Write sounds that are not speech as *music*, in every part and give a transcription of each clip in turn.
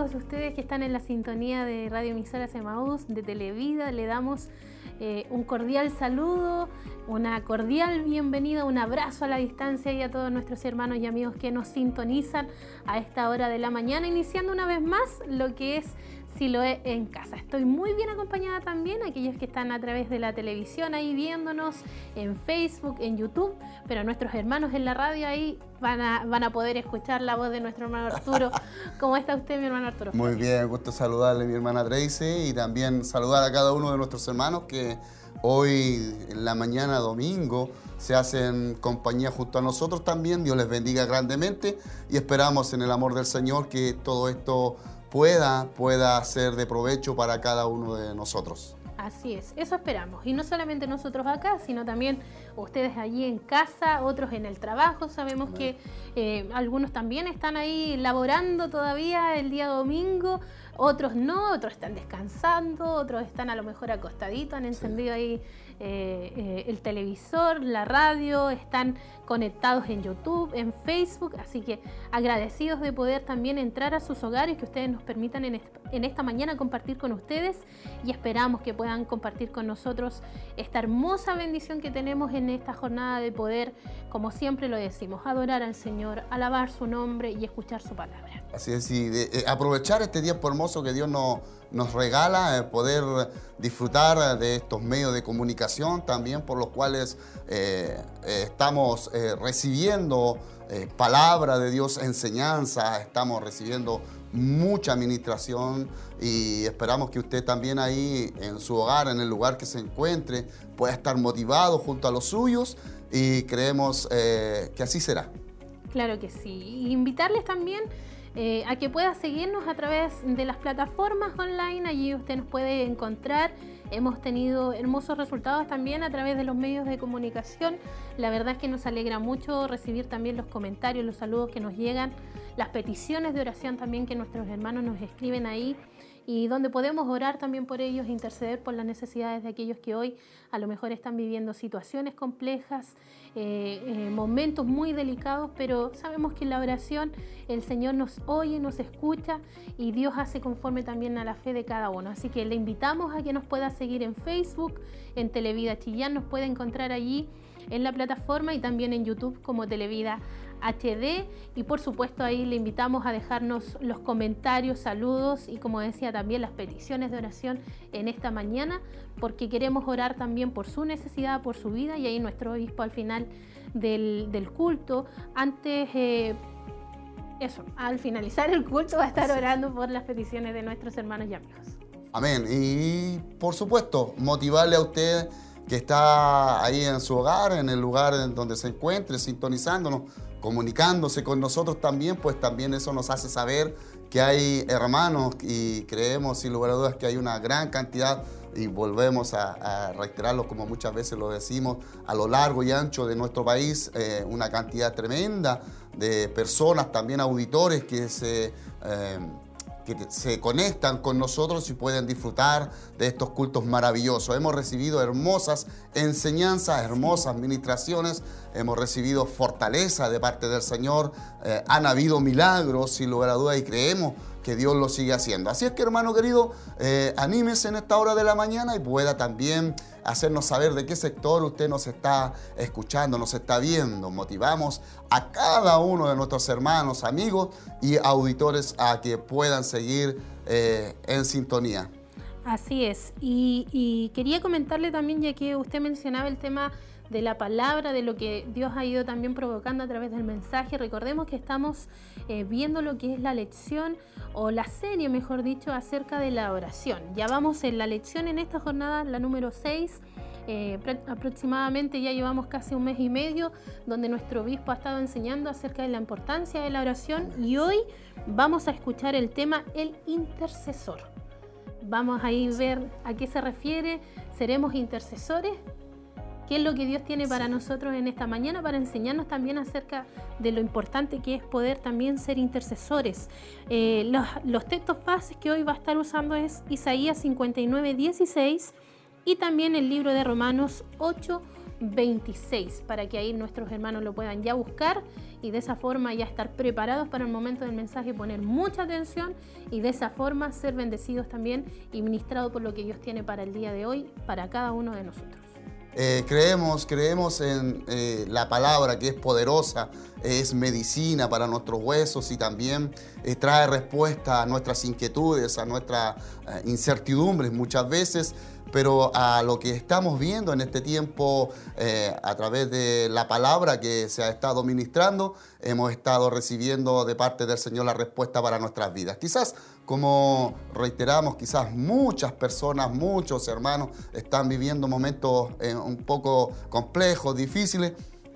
días, ¿cómo están todos ustedes que están en la sintonía de Radio Emisora Semaús, de Televida? Le damos eh, un cordial saludo, una cordial bienvenida, un abrazo a la distancia y a todos nuestros hermanos y amigos que nos sintonizan a esta hora de la mañana, iniciando una vez más lo que es si lo es en casa. Estoy muy bien acompañada también, aquellos que están a través de la televisión ahí viéndonos, en Facebook, en YouTube, pero nuestros hermanos en la radio ahí van a, van a poder escuchar la voz de nuestro hermano Arturo. *laughs* ¿Cómo está usted, mi hermano Arturo? Muy bien, gusto saludarle, mi hermana Tracy, y también saludar a cada uno de nuestros hermanos que hoy en la mañana domingo se hacen compañía junto a nosotros también. Dios les bendiga grandemente y esperamos en el amor del Señor que todo esto pueda, pueda ser de provecho para cada uno de nosotros. Así es, eso esperamos. Y no solamente nosotros acá, sino también ustedes allí en casa, otros en el trabajo. Sabemos que eh, algunos también están ahí laborando todavía el día domingo, otros no, otros están descansando, otros están a lo mejor acostaditos, han encendido ahí eh, eh, el televisor, la radio, están conectados en YouTube, en Facebook, así que agradecidos de poder también entrar a sus hogares, que ustedes nos permitan en, esta mañana compartir con ustedes y esperamos que puedan compartir con nosotros esta hermosa bendición que tenemos en esta jornada de poder, como siempre lo decimos, adorar al Señor, alabar su nombre y escuchar su palabra. Así es, y eh, aprovechar este tiempo hermoso que Dios nos nos regala eh, poder disfrutar de estos medios de comunicación también por los cuales eh, estamos recibiendo palabra de Dios, enseñanza, estamos recibiendo mucha administración y esperamos que usted también ahí en su hogar, en el lugar que se encuentre, pueda estar motivado junto a los suyos y creemos que así será. Claro que sí. invitarles también eh, a que pueda seguirnos a través de las plataformas online. Allí usted nos puede encontrar. Hemos tenido hermosos resultados también a través de los medios de comunicación. La verdad es que nos alegra mucho recibir también los comentarios, los saludos que nos llegan, las peticiones de oración también que nuestros hermanos nos escriben ahí y donde podemos orar también por ellos, interceder por las necesidades de aquellos que hoy a lo mejor están viviendo situaciones complejas, eh, eh, momentos muy delicados, pero sabemos que en la oración el Señor nos oye, nos escucha y Dios hace conforme también a la fe de cada uno. Así que le invitamos a que nos pueda seguir en Facebook, en Televida Chillán, nos puede encontrar allí en la plataforma y también en YouTube como Televida HD y por supuesto ahí le invitamos a dejarnos los comentarios, saludos y como decía también las peticiones de oración en esta mañana porque queremos orar también por su necesidad, por su vida y ahí nuestro obispo al final del, culto, antes... Eh, eso, al finalizar el culto va a estar orando por las peticiones de nuestros hermanos y amigos. Amén. Y por supuesto, motivarle a usted que está ahí en su hogar, en el lugar en donde se encuentre, sintonizándonos, comunicándose con nosotros también, pues también eso nos hace saber que hay hermanos y creemos sin lugar a dudas que hay una gran cantidad y volvemos a, reiterarlo como muchas veces lo decimos a lo largo y ancho de nuestro país, eh, una cantidad tremenda de personas, también auditores que se... Eh, que se conectan con nosotros y pueden disfrutar de estos cultos maravillosos. Hemos recibido hermosas enseñanzas, hermosas ministraciones, hemos recibido fortaleza de parte del Señor, eh, han habido milagros sin lugar a dudas y creemos que Dios lo sigue haciendo. Así es que hermano querido, eh, anímese en esta hora de la mañana y pueda también hacernos saber de qué sector usted nos está escuchando, nos está viendo. Motivamos a cada uno de nuestros hermanos, amigos y auditores a que puedan seguir eh, en sintonía. Así es. y quería comentarle también, ya que usted mencionaba el tema de la palabra, de lo que Dios ha ido también provocando a través del mensaje. Recordemos que estamos eh, viendo lo que es la lección o la serie, mejor dicho, acerca de la oración. Ya vamos en la lección en esta jornada, la número 6. Eh, aproximadamente ya llevamos casi un mes y medio donde nuestro obispo ha estado enseñando acerca de la importancia de la oración y hoy vamos a escuchar el tema el intercesor. Vamos a ir ver a qué se refiere. ¿Seremos intercesores? Qué es lo que Dios tiene para nosotros en esta mañana, para enseñarnos también acerca de lo importante que es poder también ser intercesores. Eh, los, textos bases que hoy va a estar usando es Isaías 59, 16 y también el libro de Romanos 8, 26 para que ahí nuestros hermanos lo puedan ya buscar y de esa forma ya estar preparados para el momento del mensaje, poner mucha atención y de esa forma ser bendecidos también y ministrados por lo que Dios tiene para el día de hoy, para cada uno de nosotros. Eh, creemos, creemos en eh, la palabra que es poderosa, es medicina para nuestros huesos y también eh, trae respuesta a nuestras inquietudes, a nuestras incertidumbres muchas veces pero a lo que estamos viendo en este tiempo eh, a través de la palabra que se ha estado ministrando, hemos estado recibiendo de parte del Señor la respuesta para nuestras vidas. Quizás, como reiteramos, quizás muchas personas, muchos hermanos están viviendo momentos eh, un poco complejos, difíciles,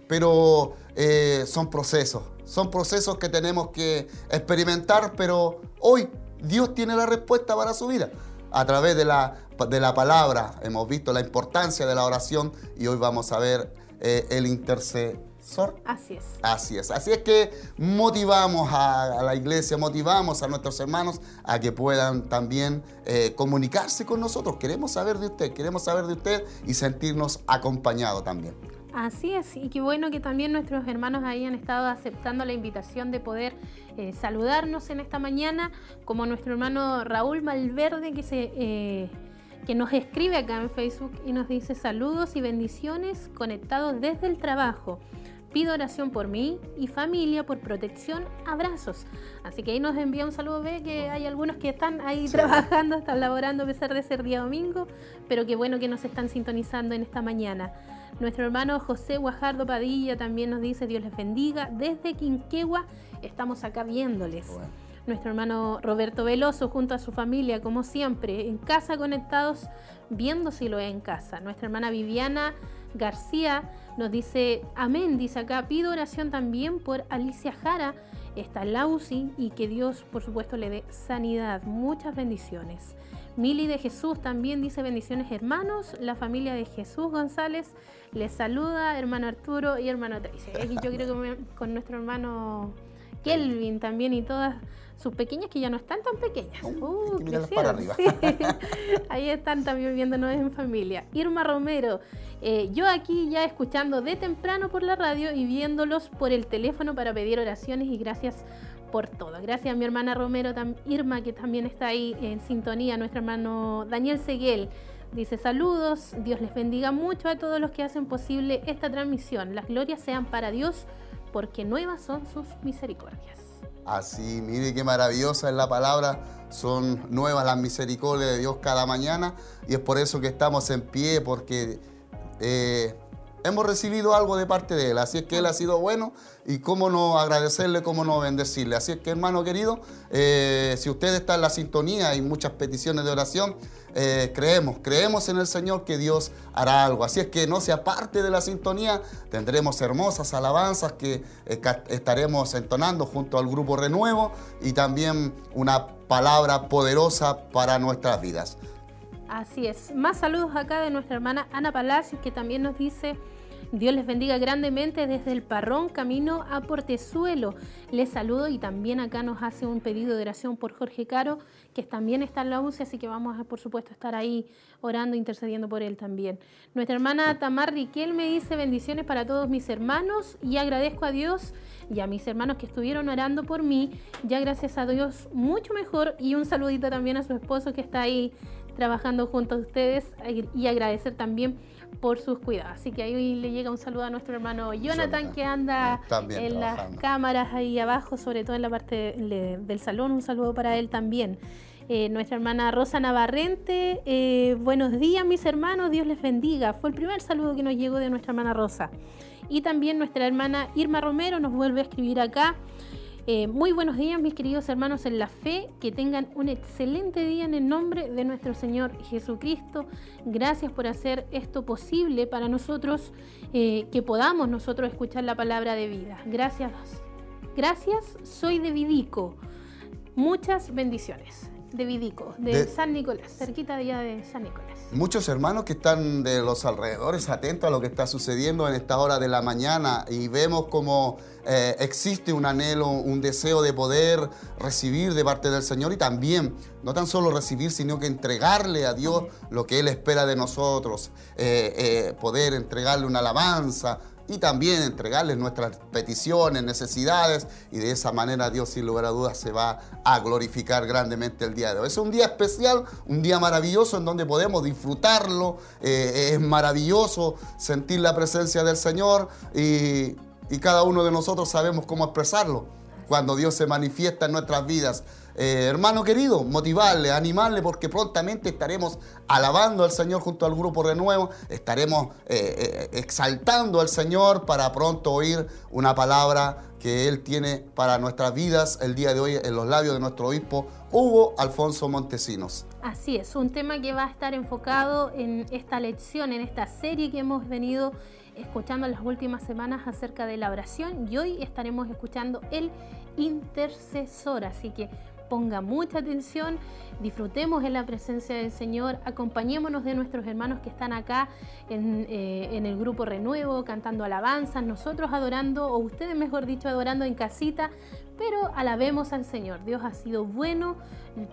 pero eh, son procesos, son procesos que tenemos que experimentar, pero hoy Dios tiene la respuesta para su vida a través de la, de la palabra. Hemos visto la importancia de la oración y hoy vamos a ver eh, el intercesor. Así es. Así es. Así es que motivamos a, la iglesia, motivamos a nuestros hermanos a que puedan también eh, comunicarse con nosotros. Queremos saber de usted, queremos saber de usted y sentirnos acompañados también. Así es, y qué bueno que también nuestros hermanos ahí han estado aceptando la invitación de poder eh, saludarnos en esta mañana, como nuestro hermano Raúl Malverde que, se, eh, que nos escribe acá en Facebook y nos dice saludos y bendiciones conectados desde el trabajo. Pido oración por mí y familia, por protección, abrazos. Así que ahí nos envía un saludo, ve que hay algunos que están ahí trabajando, están laborando a pesar de ser día domingo, pero qué bueno que nos están sintonizando en esta mañana. Nuestro hermano José Guajardo Padilla también nos dice Dios les bendiga. Desde Quinquegua estamos acá viéndoles. Nuestro hermano Roberto Veloso junto a su familia, como siempre, en casa conectados, viendo si lo es en casa. Nuestra hermana Viviana García nos dice, amén, dice acá, pido oración también por Alicia Jara, está Lausi y que Dios, por supuesto, le dé sanidad. Muchas bendiciones. Mili de Jesús también dice bendiciones hermanos. La familia de Jesús González les saluda, hermano Arturo y hermano Tracy. yo creo que con nuestro hermano Kelvin también y todas sus pequeñas que ya no están tan pequeñas. Uh, para arriba. *laughs* Ahí están también viéndonos en familia. Irma Romero, eh, yo aquí ya escuchando de temprano por la radio y viéndolos por el teléfono para pedir oraciones y gracias por todo. Gracias a mi hermana Romero, Irma, que también está ahí en sintonía, nuestro hermano Daniel Seguel. Dice saludos, Dios les bendiga mucho a todos los que hacen posible esta transmisión. Las glorias sean para Dios, porque nuevas son sus misericordias. Así, mire qué maravillosa es la palabra, son nuevas las misericordias de Dios cada mañana y es por eso que estamos en pie, porque eh, hemos recibido algo de parte de Él. Así es que Él ha sido bueno y cómo no agradecerle, cómo no bendecirle. Así es que, hermano querido, eh, si usted está en la sintonía y muchas peticiones de oración, eh, creemos, creemos en el Señor que Dios hará algo. Así es que no se aparte de la sintonía, tendremos hermosas alabanzas que eh, estaremos entonando junto al grupo Renuevo y también una palabra poderosa para nuestras vidas. Así es. Más saludos acá de nuestra hermana Ana Palacios que también nos dice Dios les bendiga grandemente desde el Parrón Camino a Portezuelo. Les saludo y también acá nos hace un pedido de oración por Jorge Caro, que también está en la UCI, así que vamos a, por supuesto, estar ahí orando, intercediendo por él también. Nuestra hermana Tamar Riquel me dice bendiciones para todos mis hermanos y agradezco a Dios y a mis hermanos que estuvieron orando por mí. Ya gracias a Dios, mucho mejor. Y un saludito también a su esposo que está ahí trabajando junto a ustedes y agradecer también por sus cuidados. Así que ahí le llega un saludo a nuestro hermano Jonathan, que anda en las cámaras ahí abajo, sobre todo en la parte del salón. Un saludo para él también. Eh, nuestra hermana Rosa Navarrente, eh, buenos días mis hermanos, Dios les bendiga. Fue el primer saludo que nos llegó de nuestra hermana Rosa. Y también nuestra hermana Irma Romero nos vuelve a escribir acá. Eh, muy buenos días, mis queridos hermanos en la fe. Que tengan un excelente día en el nombre de nuestro Señor Jesucristo. Gracias por hacer esto posible para nosotros, eh, que podamos nosotros escuchar la palabra de vida. Gracias. Gracias, soy de Vidico. Muchas bendiciones. de Vidico, de, San Nicolás, cerquita de allá de San Nicolás. Muchos hermanos que están de los alrededores atentos a lo que está sucediendo en esta hora de la mañana y vemos como eh, existe un anhelo, un deseo de poder recibir de parte del Señor y también no tan solo recibir, sino que entregarle a Dios lo que Él espera de nosotros, eh, eh, poder entregarle una alabanza, y también entregarles nuestras peticiones, necesidades y de esa manera Dios sin lugar a dudas se va a glorificar grandemente el día de hoy. Es un día especial, un día maravilloso en donde podemos disfrutarlo, eh, es maravilloso sentir la presencia del Señor y, y cada uno de nosotros sabemos cómo expresarlo cuando Dios se manifiesta en nuestras vidas. Eh, hermano querido, motivarle, animarle, porque prontamente estaremos alabando al Señor junto al grupo Renuevo, estaremos eh, eh, exaltando al Señor para pronto oír una palabra que Él tiene para nuestras vidas el día de hoy en los labios de nuestro obispo Hugo Alfonso Montesinos. Así es, un tema que va a estar enfocado en esta lección, en esta serie que hemos venido escuchando las últimas semanas acerca de la oración y hoy estaremos escuchando el intercesor. Así que ponga mucha atención, disfrutemos en la presencia del Señor, acompañémonos de nuestros hermanos que están acá en, eh, en, el grupo Renuevo, cantando alabanzas, nosotros adorando, o ustedes mejor dicho, adorando en casita, pero alabemos al Señor. Dios ha sido bueno,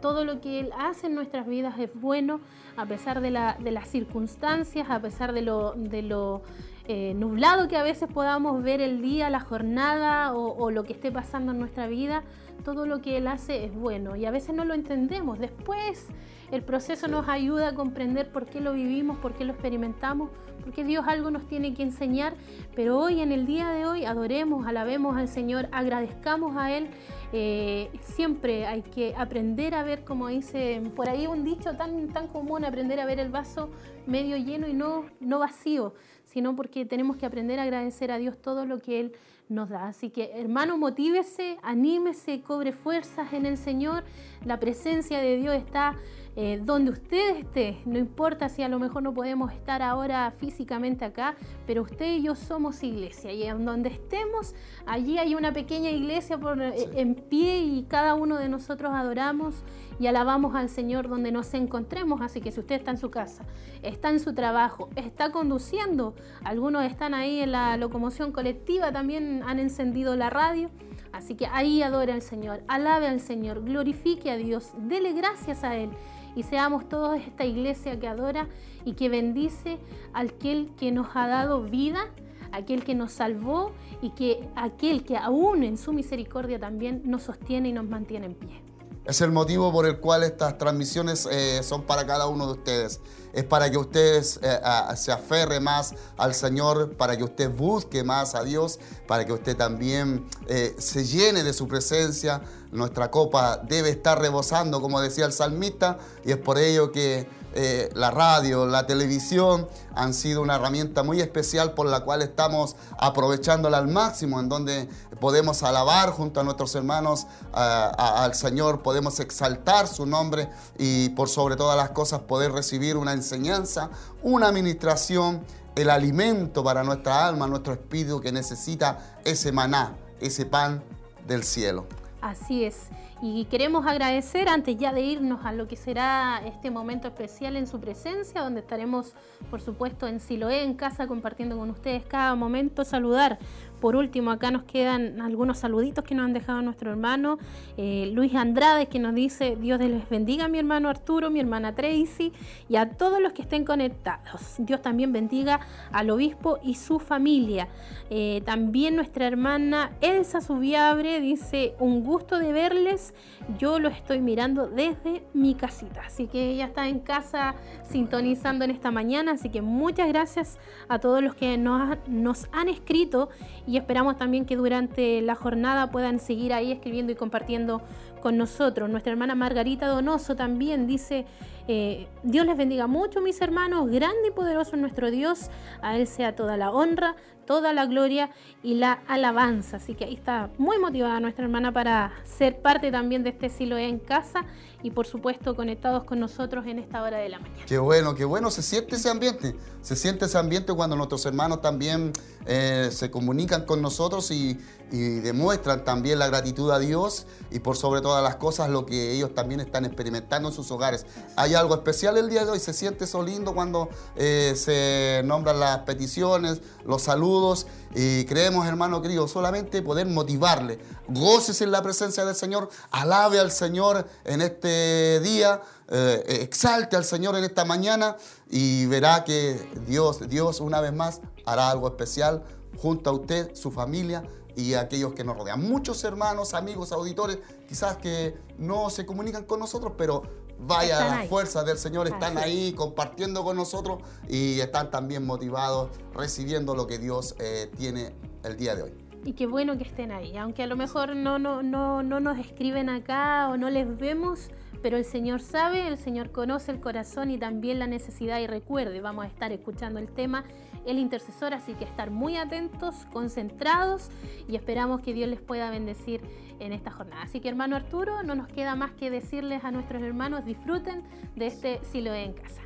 todo lo que Él hace en nuestras vidas es bueno, a pesar de, la, de las circunstancias, a pesar de lo, de lo eh, nublado que a veces podamos ver el día, la jornada o, lo que esté pasando en nuestra vida, todo lo que Él hace es bueno y a veces no lo entendemos. Después el proceso nos ayuda a comprender por qué lo vivimos, por qué lo experimentamos, porque Dios algo nos tiene que enseñar, pero hoy, en el día de hoy, adoremos, alabemos al Señor, agradezcamos a Él. Eh, siempre hay que aprender a ver, como dice por ahí un dicho tan, tan común, aprender a ver el vaso medio lleno y no, no vacío sino porque tenemos que aprender a agradecer a Dios todo lo que Él nos da. Así que hermano, motívese, anímese, cobre fuerzas en el Señor. La presencia de Dios está eh, donde usted esté, no importa si a lo mejor no podemos estar ahora físicamente acá, pero usted y yo somos iglesia y en donde estemos, allí hay una pequeña iglesia por, eh, en pie y cada uno de nosotros adoramos y alabamos al Señor donde nos encontremos. Así que si usted está en su casa, está en su trabajo, está conduciendo, algunos están ahí en la locomoción colectiva, también han encendido la radio. Así que ahí adore al Señor, alabe al Señor, glorifique a Dios, dele gracias a Él y seamos todos esta iglesia que adora y que bendice a aquel que nos ha dado vida, aquel que nos salvó y que aquel que aún en su misericordia también nos sostiene y nos mantiene en pie. Es el motivo por el cual estas transmisiones eh, son para cada uno de ustedes. Es para que ustedes eh, se aferre más al Señor, para que usted busque más a Dios, para que usted también eh, se llene de su presencia. Nuestra copa debe estar rebosando, como decía el salmista, y es por ello que eh, la radio, la televisión han sido una herramienta muy especial por la cual estamos aprovechándola al máximo, en donde podemos alabar junto a nuestros hermanos al Señor, podemos exaltar su nombre y por sobre todas las cosas poder recibir una enseñanza, una administración, el alimento para nuestra alma, nuestro espíritu que necesita ese maná, ese pan del cielo. Así es. Y queremos agradecer, antes ya de irnos a lo que será este momento especial en su presencia, donde estaremos, por supuesto, en Siloé, en casa, compartiendo con ustedes cada momento, saludar por último, acá nos quedan algunos saluditos que nos han dejado nuestro hermano eh, Luis Andrade, que nos dice, Dios les bendiga a mi hermano Arturo, mi hermana Tracy y a todos los que estén conectados. Dios también bendiga al obispo y su familia. Eh, también nuestra hermana Elsa Subiabre dice, un gusto de verles, yo lo estoy mirando desde mi casita. Así que ella está en casa sintonizando en esta mañana, así que muchas gracias a todos los que nos, han escrito esperamos también que durante la jornada puedan seguir ahí escribiendo y compartiendo con nosotros. Nuestra hermana Margarita Donoso también dice, eh, Dios les bendiga mucho mis hermanos, grande y poderoso nuestro Dios, a Él sea toda la honra, toda la gloria y la alabanza. Así que ahí está muy motivada nuestra hermana para ser parte también de este Siloé en casa y por supuesto conectados con nosotros en esta hora de la mañana. Qué bueno, qué bueno, se siente ese ambiente, se siente ese ambiente cuando nuestros hermanos también eh, se comunican con nosotros y, y demuestran también la gratitud a Dios y por sobre todas las cosas lo que ellos también están experimentando en sus hogares. Hay algo especial el día de hoy, se siente eso lindo cuando eh, se nombran las peticiones, los saludos y creemos, hermano querido, solamente poder motivarle. Goces en la presencia del Señor, alabe al Señor en este día, eh, exalte al Señor en esta mañana y verá que Dios, Dios una vez más hará algo especial junto a usted, su familia y aquellos que nos rodean. Muchos hermanos, amigos, auditores, quizás que no se comunican con nosotros, pero vaya, las fuerzas del Señor están ahí compartiendo con nosotros y están también motivados recibiendo lo que Dios eh, tiene el día de hoy. Y qué bueno que estén ahí, aunque a lo mejor no, no, no, no nos escriben acá o no les vemos, pero el Señor sabe, el Señor conoce el corazón y también la necesidad y recuerde, vamos a estar escuchando el tema el intercesor, así que estar muy atentos, concentrados y esperamos que Dios les pueda bendecir en esta jornada. Así que hermano Arturo, no nos queda más que decirles a nuestros hermanos, disfruten de este Silo en casa.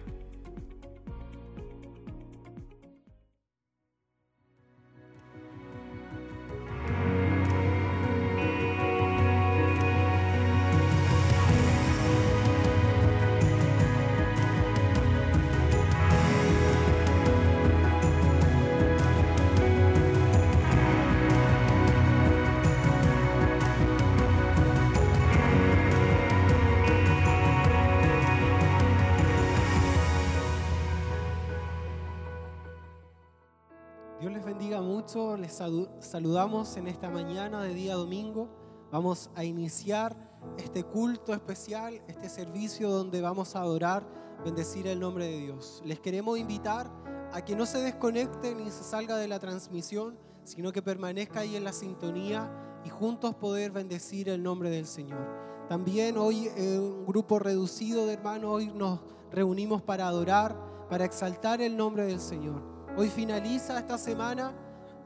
Les saludamos en esta mañana de día domingo. Vamos a iniciar este culto especial, este servicio donde vamos a adorar, bendecir el nombre de Dios. Les queremos invitar a que no se desconecte ni se salga de la transmisión, sino que permanezca ahí en la sintonía y juntos poder bendecir el nombre del Señor. También hoy en un grupo reducido de hermanos, hoy nos reunimos para adorar, para exaltar el nombre del Señor. Hoy finaliza esta semana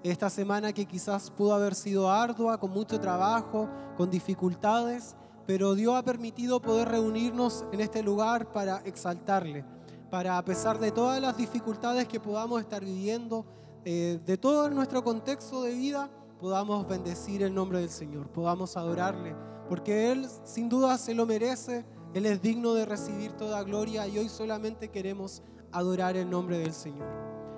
esta semana que quizás pudo haber sido ardua, con mucho trabajo, con dificultades, pero Dios ha permitido poder reunirnos en este lugar para exaltarle, para a pesar de todas las dificultades que podamos estar viviendo, eh, de todo nuestro contexto de vida, podamos bendecir el nombre del Señor, podamos adorarle, porque Él sin duda se lo merece, Él es digno de recibir toda gloria y hoy solamente queremos adorar el nombre del Señor.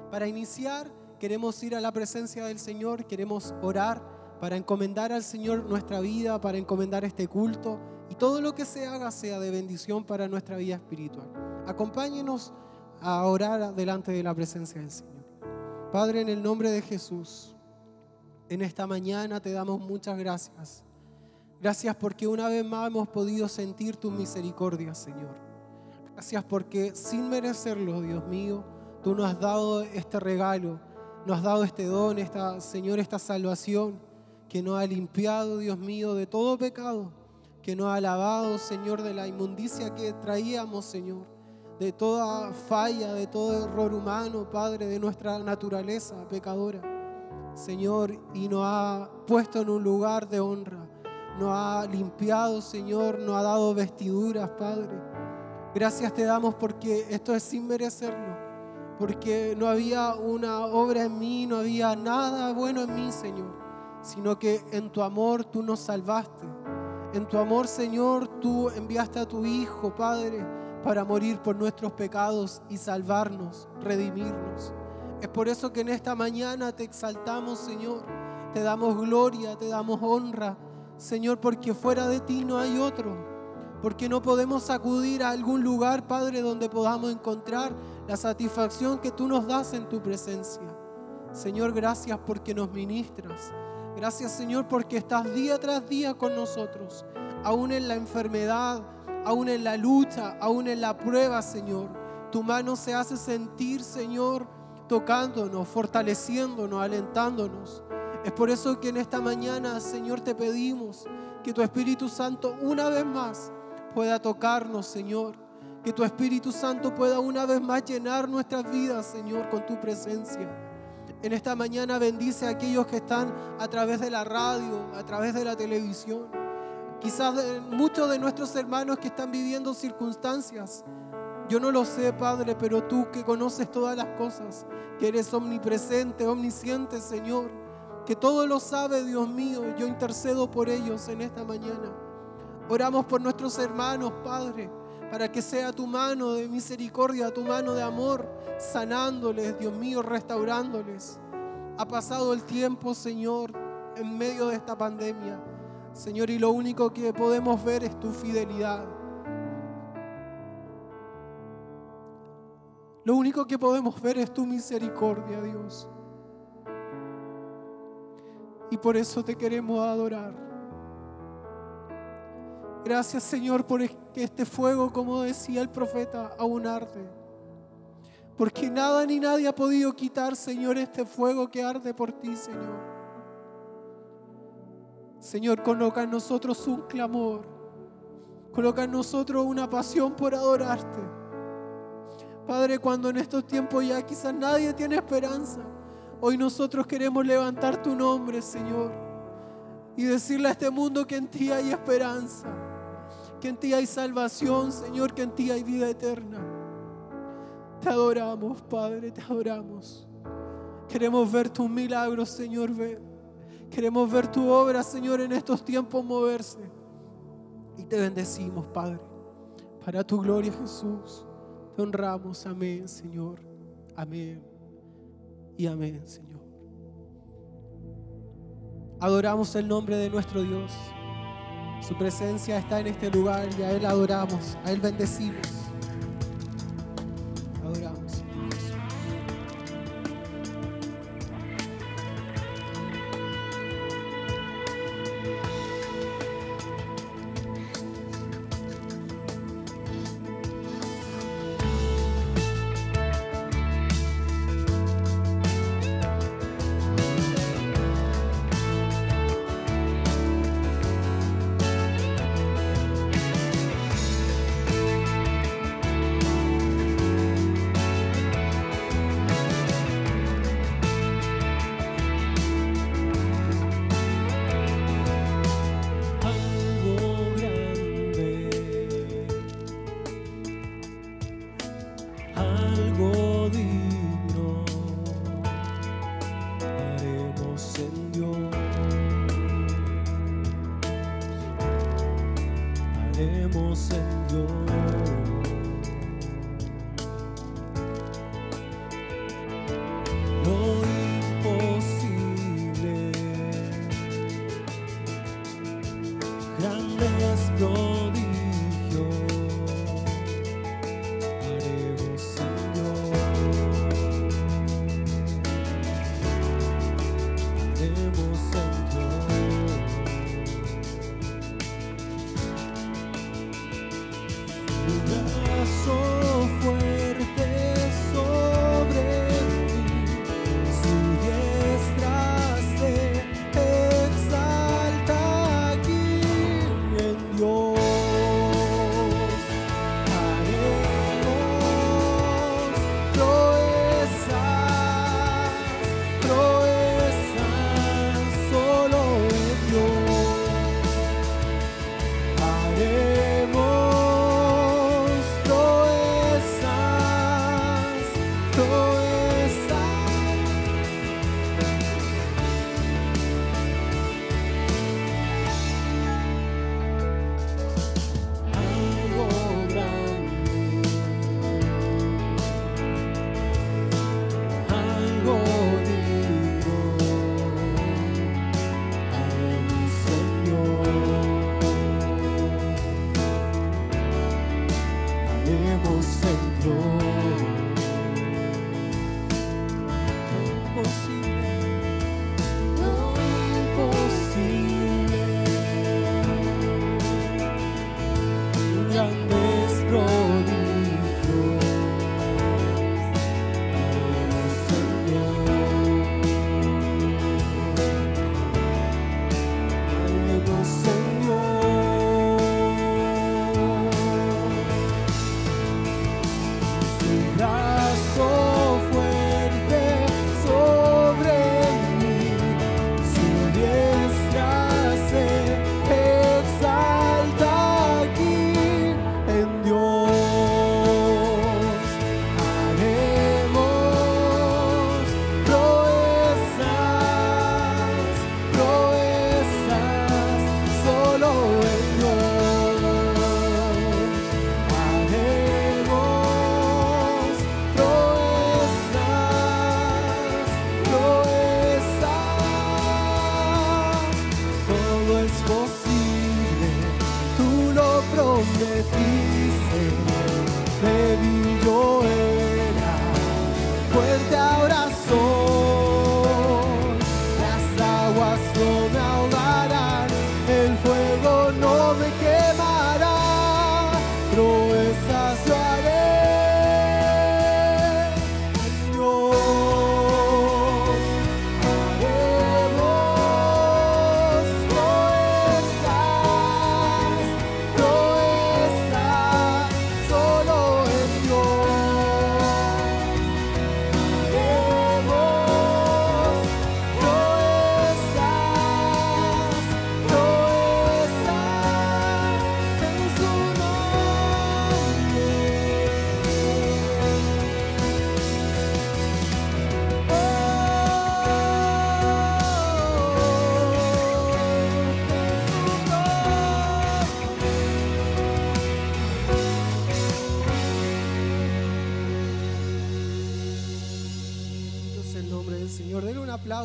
Para iniciar, queremos ir a la presencia del Señor, queremos orar para encomendar al Señor nuestra vida, para encomendar este culto y todo lo que se haga sea de bendición para nuestra vida espiritual. Acompáñenos a orar delante de la presencia del Señor. Padre, en el nombre de Jesús, en esta mañana te damos muchas gracias. Gracias porque una vez más hemos podido sentir tu misericordia, Señor. Gracias porque sin merecerlo, Dios mío, tú nos has dado este regalo nos has dado este don, esta, Señor, esta salvación que nos ha limpiado, Dios mío, de todo pecado, que nos ha lavado, Señor, de la inmundicia que traíamos, Señor, de toda falla, de todo error humano, Padre, de nuestra naturaleza pecadora. Señor, y nos ha puesto en un lugar de honra, nos ha limpiado, Señor, nos ha dado vestiduras, Padre. Gracias te damos porque esto es sin merecerlo porque no había una obra en mí, no había nada bueno en mí, Señor, sino que en tu amor tú nos salvaste. En tu amor, Señor, tú enviaste a tu Hijo, Padre, para morir por nuestros pecados y salvarnos, redimirnos. Es por eso que en esta mañana te exaltamos, Señor. Te damos gloria, te damos honra, Señor, porque fuera de ti no hay otro. Porque no podemos acudir a algún lugar, Padre, donde podamos encontrar la satisfacción que tú nos das en tu presencia. Señor, gracias porque nos ministras. Gracias, Señor, porque estás día tras día con nosotros, aún en la enfermedad, aún en la lucha, aún en la prueba, Señor. Tu mano se hace sentir, Señor, tocándonos, fortaleciéndonos, alentándonos. Es por eso que en esta mañana, Señor, te pedimos que tu Espíritu Santo una vez más pueda tocarnos, Señor que tu Espíritu Santo pueda una vez más llenar nuestras vidas, Señor, con tu presencia. En esta mañana bendice a aquellos que están a través de la radio, a través de la televisión. Quizás muchos de nuestros hermanos que están viviendo circunstancias. Yo no lo sé, Padre, pero tú que conoces todas las cosas, que eres omnipresente, omnisciente, Señor, que todo lo sabe, Dios mío, yo intercedo por ellos en esta mañana. Oramos por nuestros hermanos, Padre, para que sea tu mano de misericordia, tu mano de amor, sanándoles, Dios mío, restaurándoles. Ha pasado el tiempo, Señor, en medio de esta pandemia. Señor, y lo único que podemos ver es tu fidelidad. Lo único que podemos ver es tu misericordia, Dios. Y por eso te queremos adorar. Gracias, Señor, por que este fuego, como decía el profeta, aún arde. Porque nada ni nadie ha podido quitar, Señor, este fuego que arde por ti, Señor. Señor, coloca en nosotros un clamor. Coloca en nosotros una pasión por adorarte. Padre, cuando en estos tiempos ya quizás nadie tiene esperanza, hoy nosotros queremos levantar tu nombre, Señor, y decirle a este mundo que en ti hay esperanza, que en ti hay salvación, Señor, que en ti hay vida eterna. Te adoramos, Padre, te adoramos. Queremos ver tus milagros, Señor. Queremos ver tu obra, Señor, en estos tiempos moverse. Y te bendecimos, Padre, para tu gloria, Jesús. Te honramos, amén, Señor. Amén. Y amén, Señor. Adoramos el nombre de nuestro Dios. Su presencia está en este lugar y a Él adoramos, a Él bendecimos.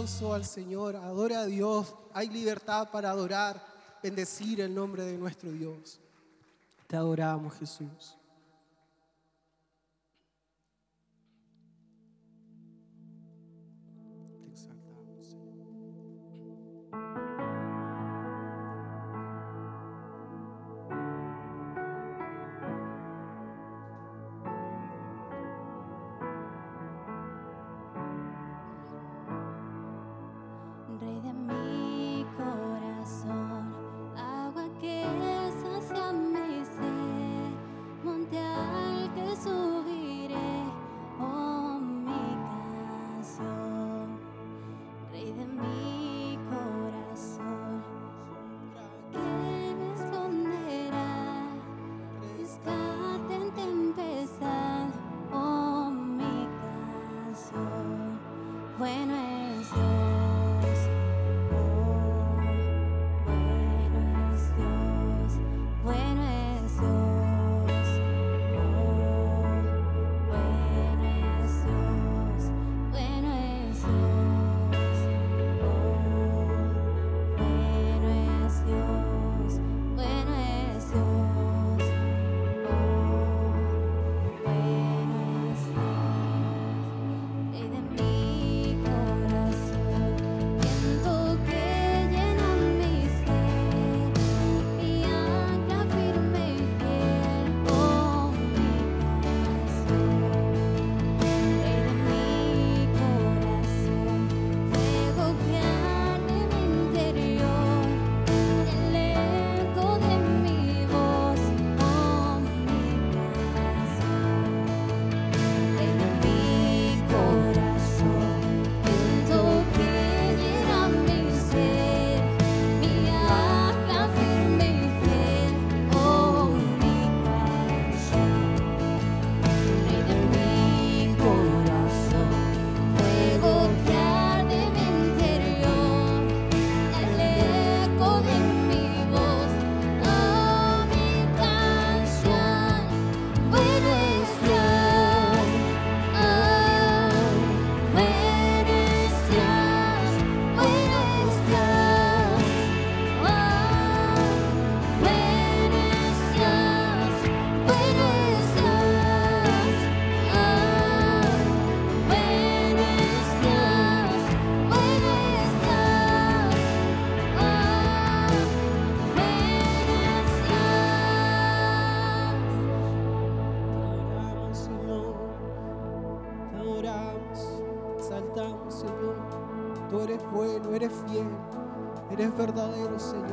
Al Señor, adore a Dios. Hay libertad para adorar, bendecir el nombre de nuestro Dios. Te adoramos, Jesús. verdaderos, Señor.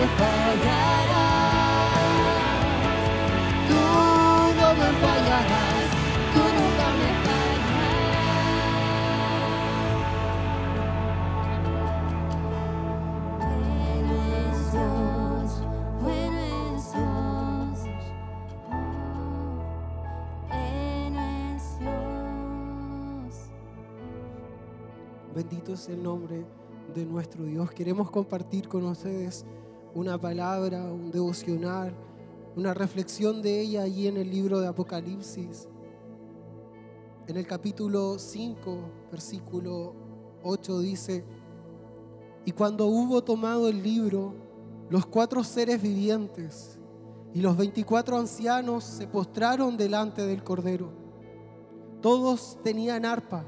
me fallarás, tú no me fallarás, tú nunca me fallarás. Buenos Dios, buenos Dios, buenos Dios. Bendito es el nombre de nuestro Dios. Queremos compartir con ustedes una palabra, un devocional, una reflexión de ella allí en el libro de Apocalipsis. En el capítulo 5, versículo 8 dice, y cuando hubo tomado el libro, los cuatro seres vivientes y los veinticuatro ancianos se postraron delante del Cordero. Todos tenían arpa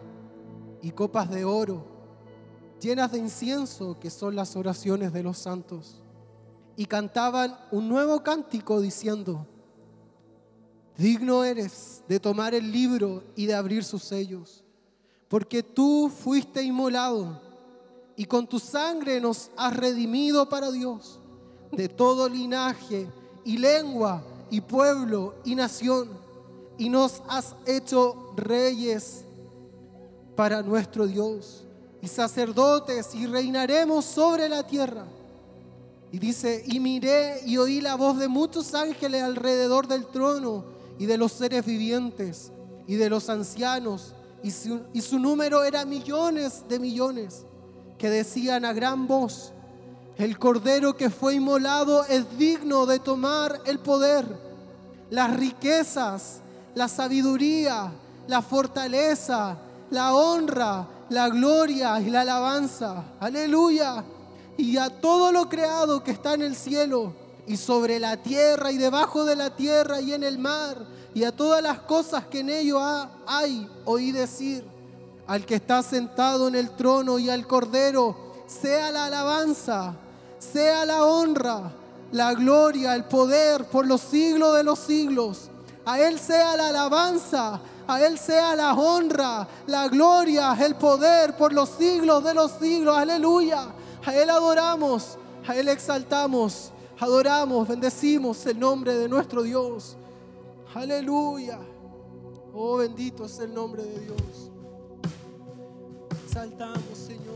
y copas de oro llenas de incienso, que son las oraciones de los santos, y cantaban un nuevo cántico diciendo, digno eres de tomar el libro y de abrir sus sellos, porque tú fuiste inmolado y con tu sangre nos has redimido para Dios de todo linaje y lengua y pueblo y nación, y nos has hecho reyes para nuestro Dios y sacerdotes y reinaremos sobre la tierra. Y dice, y miré y oí la voz de muchos ángeles alrededor del trono y de los seres vivientes y de los ancianos, y su, número era millones de millones, que decían a gran voz, el cordero que fue inmolado es digno de tomar el poder, las riquezas, la sabiduría, la fortaleza, la honra, la gloria y la alabanza. Aleluya. Y a todo lo creado que está en el cielo y sobre la tierra y debajo de la tierra y en el mar y a todas las cosas que en ello hay, oí decir, al que está sentado en el trono y al cordero, sea la alabanza, sea la honra, la gloria, el poder por los siglos de los siglos. A Él sea la alabanza, a Él sea la honra, la gloria, el poder por los siglos de los siglos. Aleluya. A Él adoramos, a Él exaltamos, adoramos, bendecimos el nombre de nuestro Dios. Aleluya. Oh, bendito es el nombre de Dios. Exaltamos, Señor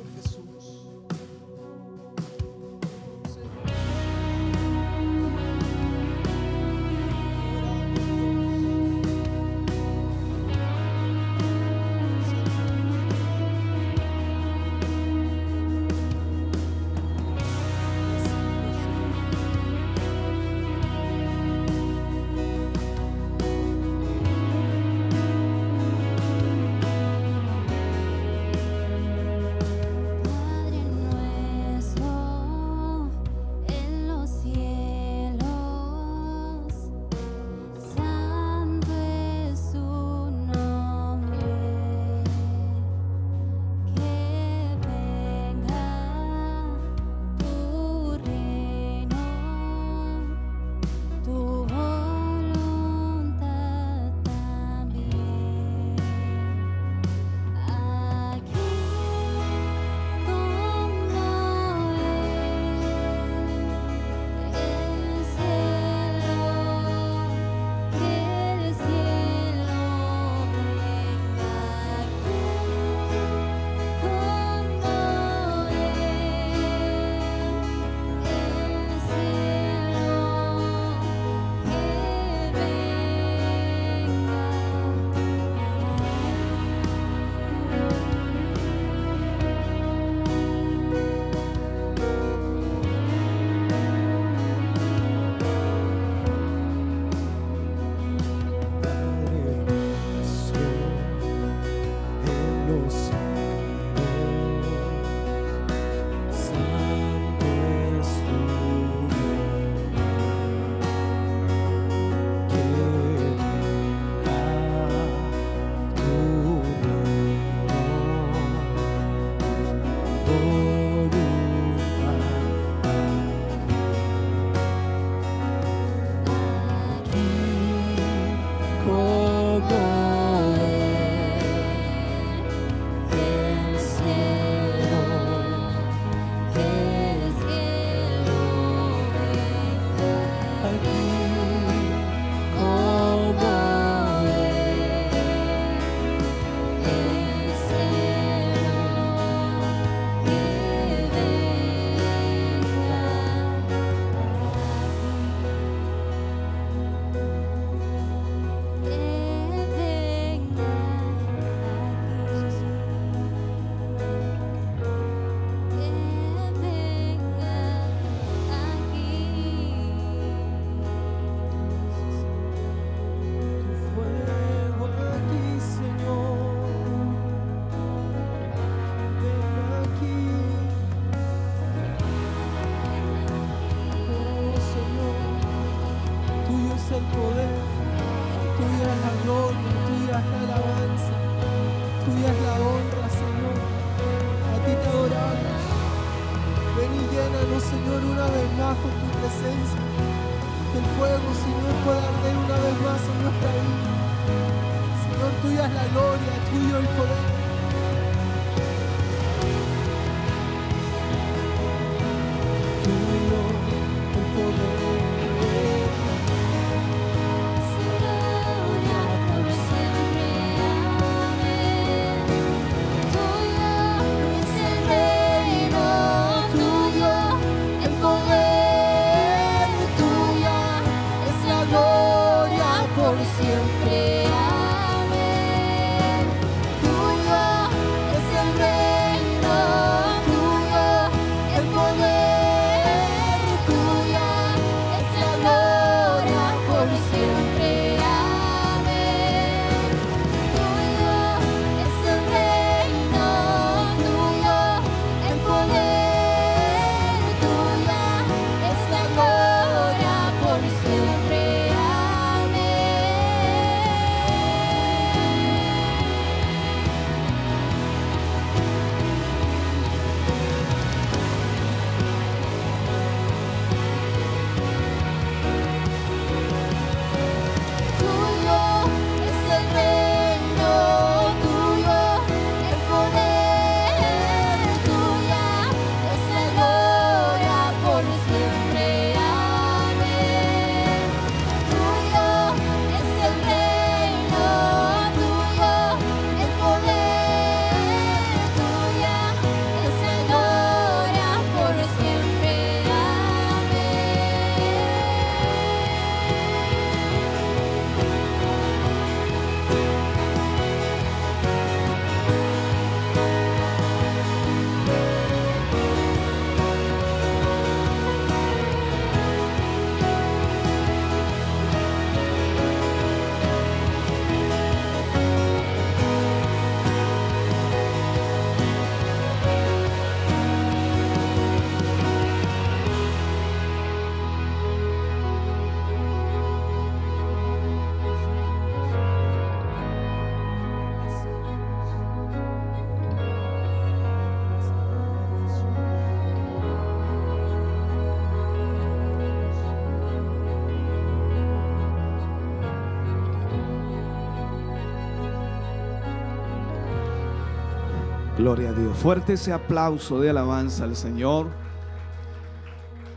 Gloria a Dios. Fuerte ese aplauso de alabanza al Señor.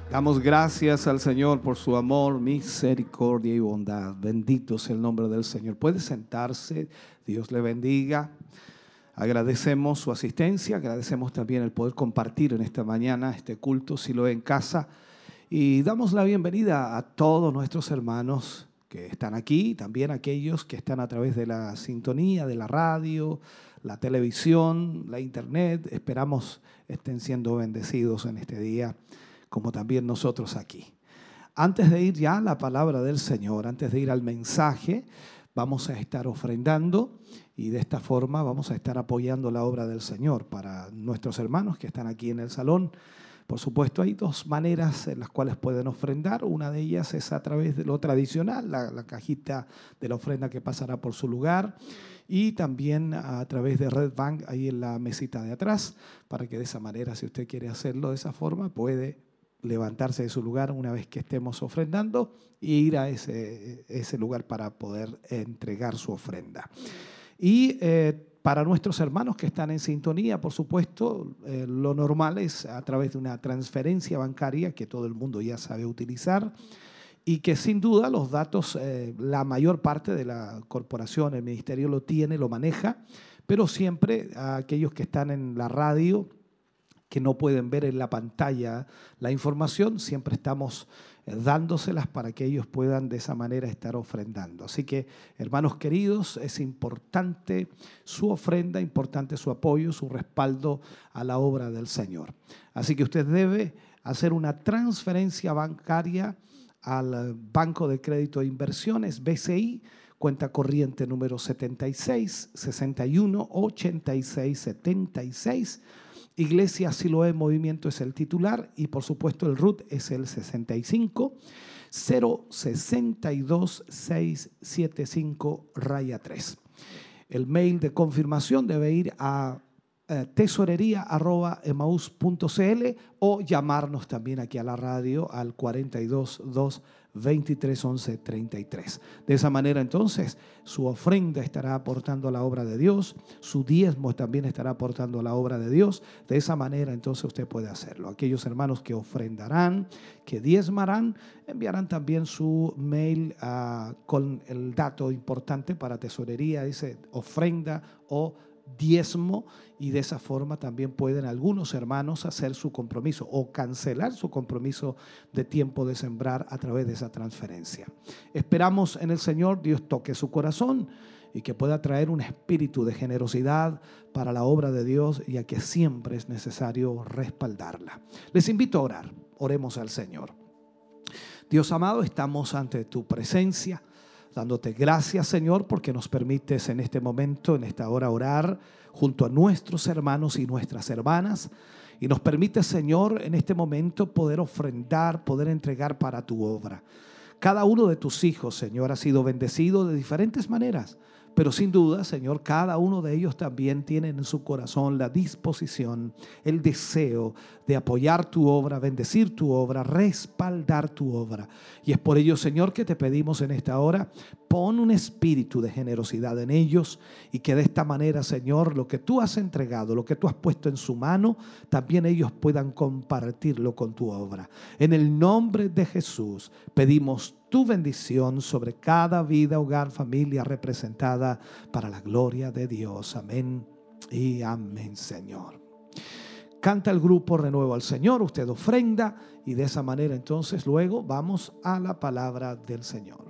Damos gracias al Señor por su amor, misericordia y bondad. Bendito es el nombre del Señor. Puede sentarse. Dios le bendiga. Agradecemos su asistencia, agradecemos también el poder compartir en esta mañana este culto, si lo en casa. Y damos la bienvenida a todos nuestros hermanos que están aquí, también aquellos que están a través de la sintonía, de la radio, la televisión, la internet. Esperamos estén siendo bendecidos en este día, como también nosotros aquí. Antes de ir ya a la palabra del Señor, antes de ir al mensaje, vamos a estar ofrendando y de esta forma vamos a estar apoyando la obra del Señor para nuestros hermanos que están aquí en el salón. Por supuesto, hay dos maneras en las cuales pueden ofrendar. Una de ellas es a través de lo tradicional, la, la cajita de la ofrenda que pasará por su lugar y también a través de Red Bank ahí en la mesita de atrás, para que de esa manera, si usted quiere hacerlo de esa forma, puede levantarse de su lugar una vez que estemos ofrendando e ir a ese, ese lugar para poder entregar su ofrenda. Y eh, para nuestros hermanos que están en sintonía, por supuesto, eh, lo normal es a través de una transferencia bancaria que todo el mundo ya sabe utilizar y que sin duda los datos, eh, la mayor parte de la corporación, el ministerio lo tiene, lo maneja, pero siempre aquellos que están en la radio, que no pueden ver en la pantalla la información, siempre estamos eh, dándoselas para que ellos puedan de esa manera estar ofrendando. Así que, hermanos queridos, es importante su ofrenda, importante su apoyo, su respaldo a la obra del Señor. Así que usted debe hacer una transferencia bancaria al Banco de Crédito de Inversiones, BCI, cuenta corriente número 76 61 86 76 Iglesia Siloé Movimiento es el titular y por supuesto el RUT es el 65 062 675 raya 3. El mail de confirmación debe ir a eh, tesorería.emaus.cl o llamarnos también aquí a la radio al 422 23 11 33. De esa manera entonces su ofrenda estará aportando a la obra de Dios, su diezmo también estará aportando a la obra de Dios. De esa manera entonces usted puede hacerlo. Aquellos hermanos que ofrendarán, que diezmarán, enviarán también su mail uh, con el dato importante para tesorería, dice ofrenda o diezmo y de esa forma también pueden algunos hermanos hacer su compromiso o cancelar su compromiso de tiempo de sembrar a través de esa transferencia. Esperamos en el Señor Dios toque su corazón y que pueda traer un espíritu de generosidad para la obra de Dios, ya que siempre es necesario respaldarla. Les invito a orar. Oremos al Señor. Dios amado, estamos ante tu presencia dándote gracias, Señor, porque nos permites en este momento, en esta hora, orar junto a nuestros hermanos y nuestras hermanas. Y nos permite, Señor, en este momento poder ofrendar, poder entregar para tu obra. Cada uno de tus hijos, Señor, ha sido bendecido de diferentes maneras. Pero sin duda, Señor, cada uno de ellos también tiene en su corazón la disposición, el deseo de apoyar tu obra, bendecir tu obra, respaldar tu obra. Y es por ello, Señor, que te pedimos en esta hora, pon un espíritu de generosidad en ellos y que de esta manera, Señor, lo que tú has entregado, lo que tú has puesto en su mano, también ellos puedan compartirlo con tu obra. En el nombre de Jesús pedimos tu bendición sobre cada vida, hogar, familia representada para la gloria de Dios. Amén y amén, Señor. Canta el grupo Renuevo al Señor, usted ofrenda y de esa manera entonces luego vamos a la palabra del Señor.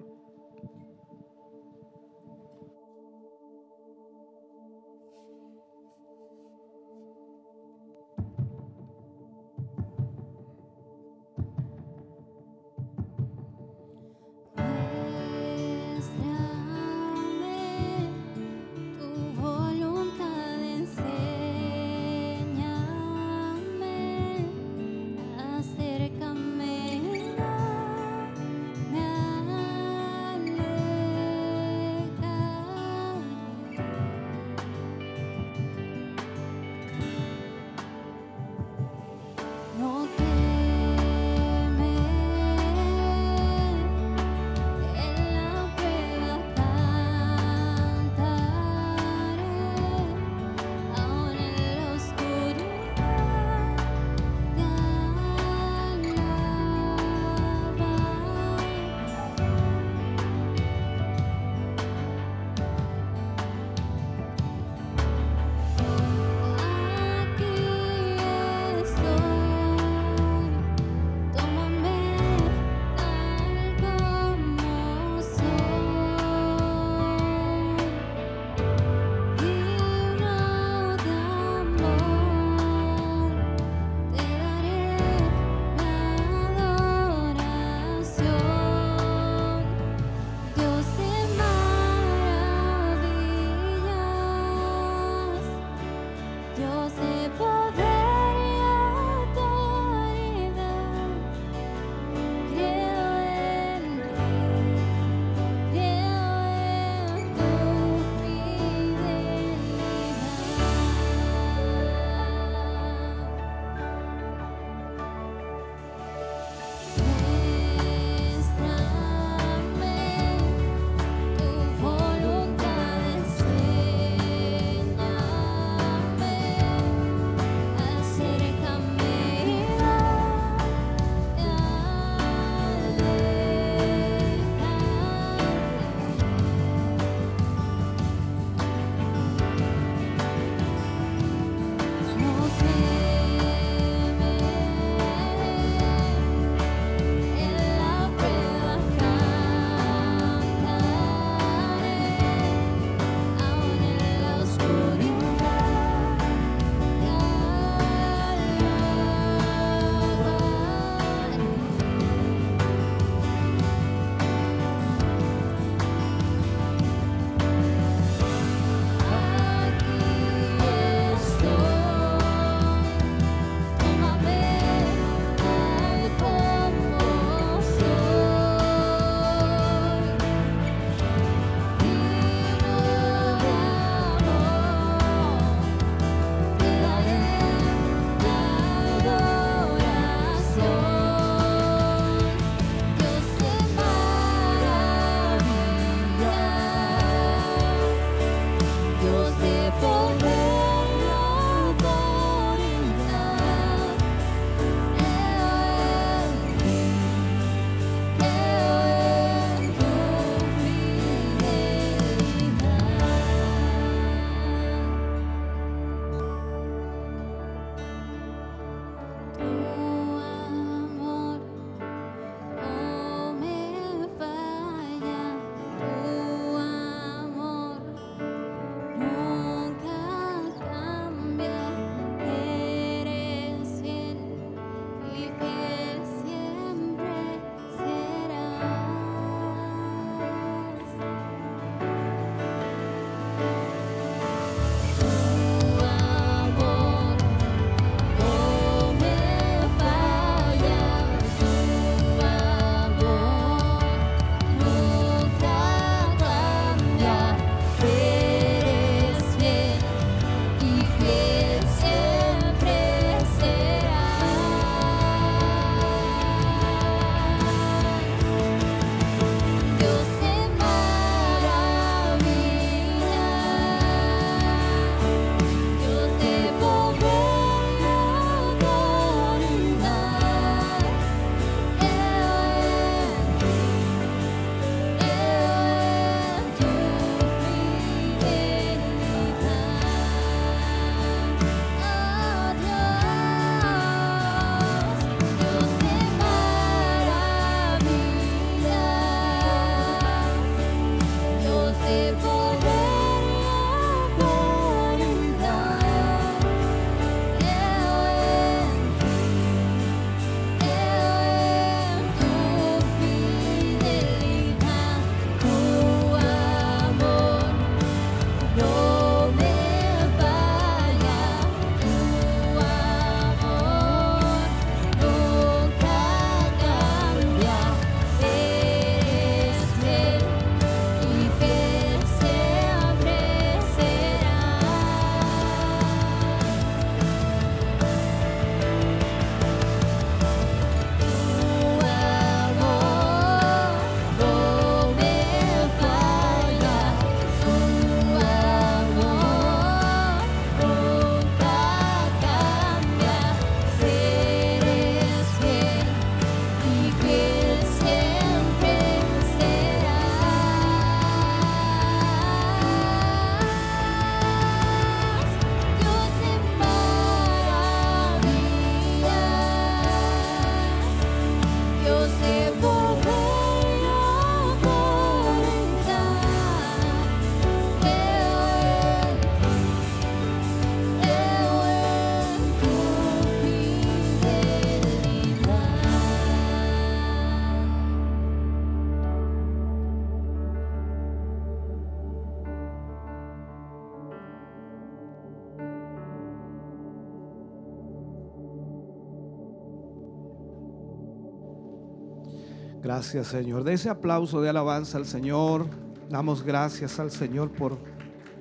Gracias Señor. De ese aplauso de alabanza al Señor, damos gracias al Señor por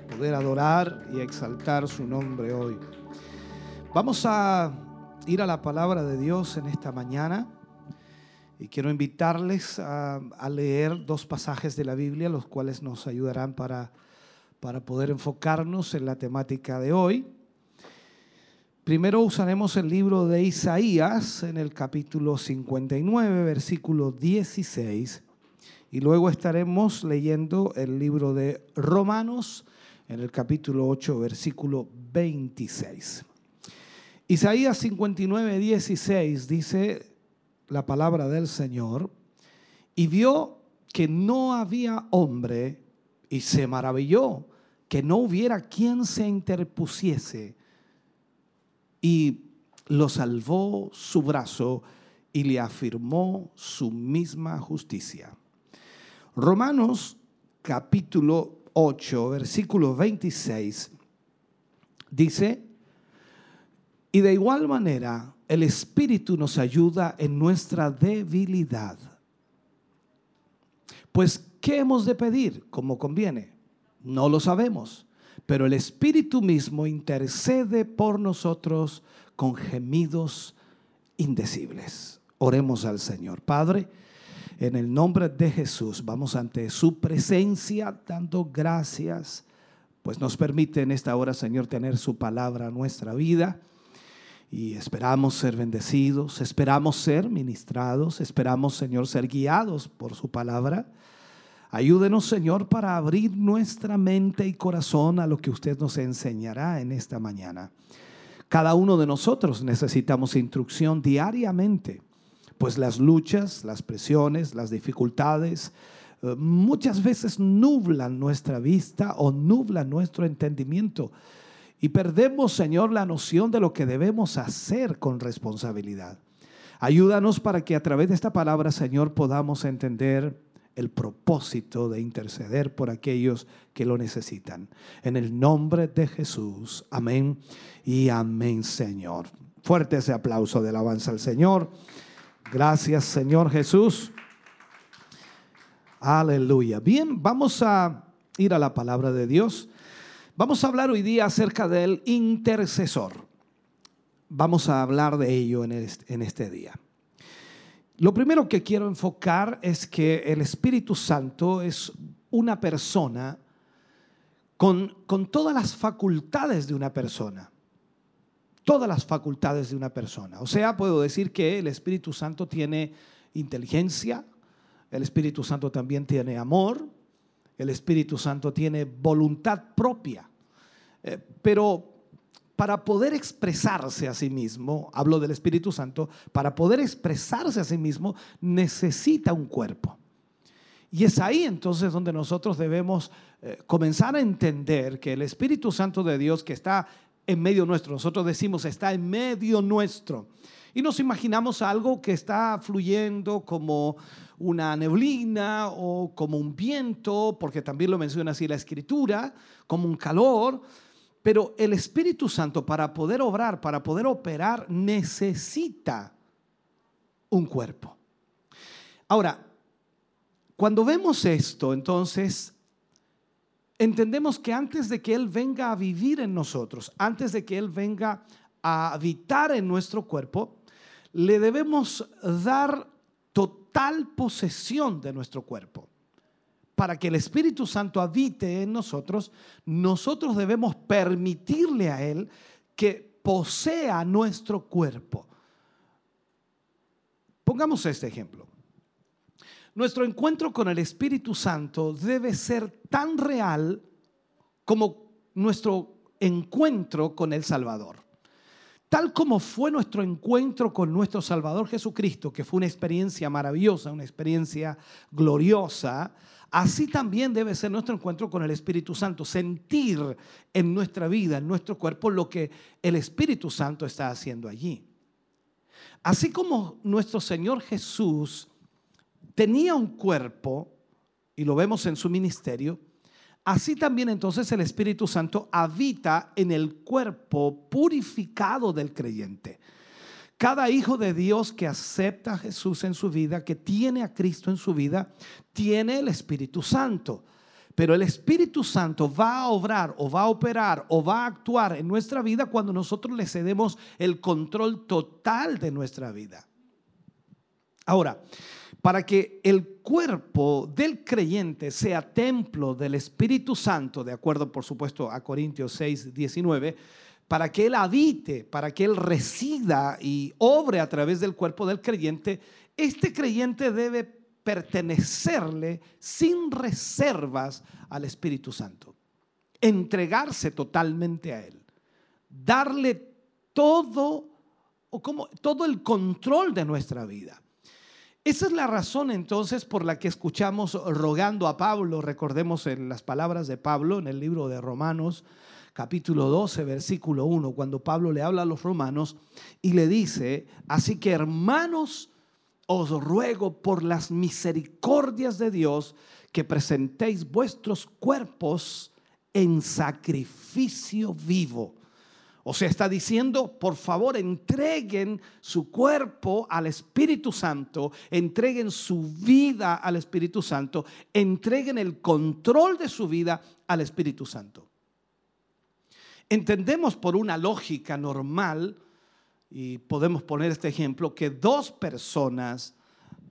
poder adorar y exaltar su nombre hoy. Vamos a ir a la palabra de Dios en esta mañana y quiero invitarles a, leer dos pasajes de la Biblia, los cuales nos ayudarán para, para poder enfocarnos en la temática de hoy. Primero usaremos el libro de Isaías en el capítulo 59, versículo 16, y luego estaremos leyendo el libro de Romanos en el capítulo 8, versículo 26. Isaías 59, 16 dice la palabra del Señor, y vio que no había hombre, y se maravilló que no hubiera quien se interpusiese y lo salvó su brazo y le afirmó su misma justicia. Romanos capítulo 8, versículo 26 dice, y de igual manera el Espíritu nos ayuda en nuestra debilidad. Pues, ¿qué hemos de pedir como conviene? No lo sabemos pero el Espíritu mismo intercede por nosotros con gemidos indecibles. Oremos al Señor. Padre, en el nombre de Jesús, vamos ante su presencia dando gracias, pues nos permite en esta hora, Señor, tener su palabra en nuestra vida. Y esperamos ser bendecidos, esperamos ser ministrados, esperamos, Señor, ser guiados por su palabra. Ayúdenos, Señor, para abrir nuestra mente y corazón a lo que usted nos enseñará en esta mañana. Cada uno de nosotros necesitamos instrucción diariamente, pues las luchas, las presiones, las dificultades eh, muchas veces nublan nuestra vista o nublan nuestro entendimiento. Y perdemos, Señor, la noción de lo que debemos hacer con responsabilidad. Ayúdanos para que a través de esta palabra, Señor, podamos entender el propósito de interceder por aquellos que lo necesitan. En el nombre de Jesús. Amén y amén, Señor. Fuerte ese aplauso de alabanza al Señor. Gracias, Señor Jesús. Aleluya. Bien, vamos a ir a la palabra de Dios. Vamos a hablar hoy día acerca del intercesor. Vamos a hablar de ello en este, en este día. Lo primero que quiero enfocar es que el Espíritu Santo es una persona con, con, todas las facultades de una persona. Todas las facultades de una persona. O sea, puedo decir que el Espíritu Santo tiene inteligencia, el Espíritu Santo también tiene amor, el Espíritu Santo tiene voluntad propia. Eh, pero para poder expresarse a sí mismo, hablo del Espíritu Santo, para poder expresarse a sí mismo necesita un cuerpo. Y es ahí entonces donde nosotros debemos eh, comenzar a entender que el Espíritu Santo de Dios que está en medio nuestro, nosotros decimos está en medio nuestro. Y nos imaginamos algo que está fluyendo como una neblina o como un viento, porque también lo menciona así la escritura, como un calor pero el Espíritu Santo para poder obrar, para poder operar, necesita un cuerpo. Ahora, cuando vemos esto, entonces, entendemos que antes de que Él venga a vivir en nosotros, antes de que Él venga a habitar en nuestro cuerpo, le debemos dar total posesión de nuestro cuerpo para que el Espíritu Santo habite en nosotros, nosotros debemos permitirle a Él que posea nuestro cuerpo. Pongamos este ejemplo. Nuestro encuentro con el Espíritu Santo debe ser tan real como nuestro encuentro con el Salvador. Tal como fue nuestro encuentro con nuestro Salvador Jesucristo, que fue una experiencia maravillosa, una experiencia gloriosa, Así también debe ser nuestro encuentro con el Espíritu Santo, sentir en nuestra vida, en nuestro cuerpo, lo que el Espíritu Santo está haciendo allí. Así como nuestro Señor Jesús tenía un cuerpo, y lo vemos en su ministerio, así también entonces el Espíritu Santo habita en el cuerpo purificado del creyente. Cada hijo de Dios que acepta a Jesús en su vida, que tiene a Cristo en su vida, tiene el Espíritu Santo. Pero el Espíritu Santo va a obrar o va a operar o va a actuar en nuestra vida cuando nosotros le cedemos el control total de nuestra vida. Ahora, para que el cuerpo del creyente sea templo del Espíritu Santo, de acuerdo por supuesto a Corintios 6, 19, para que Él habite, para que Él resida y obre a través del cuerpo del creyente, este creyente debe pertenecerle sin reservas al Espíritu Santo, entregarse totalmente a Él, darle todo o como todo el control de nuestra vida. Esa es la razón entonces por la que escuchamos rogando a Pablo, recordemos en las palabras de Pablo en el libro de Romanos, capítulo 12, versículo 1, cuando Pablo le habla a los romanos y le dice, así que hermanos, os ruego por las misericordias de Dios que presentéis vuestros cuerpos en sacrificio vivo o sea, está diciendo, por favor, entreguen su cuerpo al Espíritu Santo, entreguen su vida al Espíritu Santo, entreguen el control de su vida al Espíritu Santo. Entendemos por una lógica normal, y podemos poner este ejemplo, que dos personas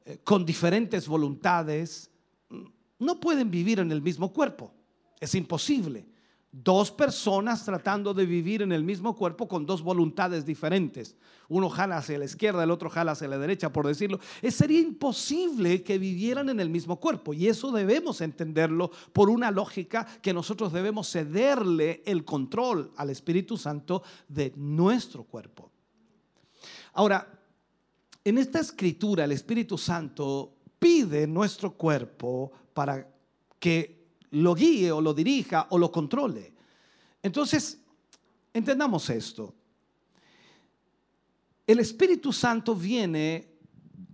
eh, con diferentes voluntades mm, no pueden vivir en el mismo cuerpo. Es imposible dos personas tratando de vivir en el mismo cuerpo con dos voluntades diferentes. Uno jala hacia la izquierda, el otro jala hacia la derecha, por decirlo. Es, sería imposible que vivieran en el mismo cuerpo. Y eso debemos entenderlo por una lógica que nosotros debemos cederle el control al Espíritu Santo de nuestro cuerpo. Ahora, en esta escritura el Espíritu Santo pide nuestro cuerpo para que lo guíe o lo dirija o lo controle. Entonces, entendamos esto. El Espíritu Santo viene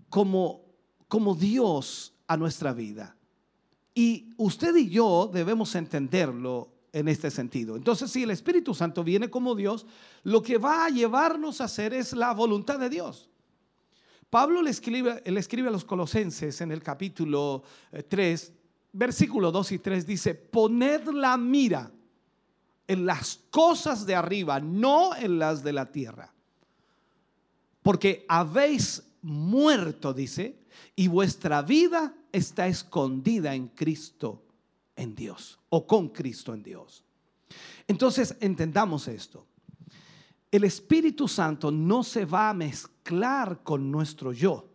como, como Dios a nuestra vida. Y usted y yo debemos entenderlo en este sentido. Entonces, si el Espíritu Santo viene como Dios, lo que va a llevarnos a hacer es la voluntad de Dios. Pablo le escribe, le escribe a los colosenses en el capítulo 3, eh, versículo 2 y 3 dice, poned la mira en las cosas de arriba, no en las de la tierra. Porque habéis muerto, dice, y vuestra vida está escondida en Cristo, en Dios, o con Cristo en Dios. Entonces, entendamos esto. El Espíritu Santo no se va a mezclar con nuestro yo.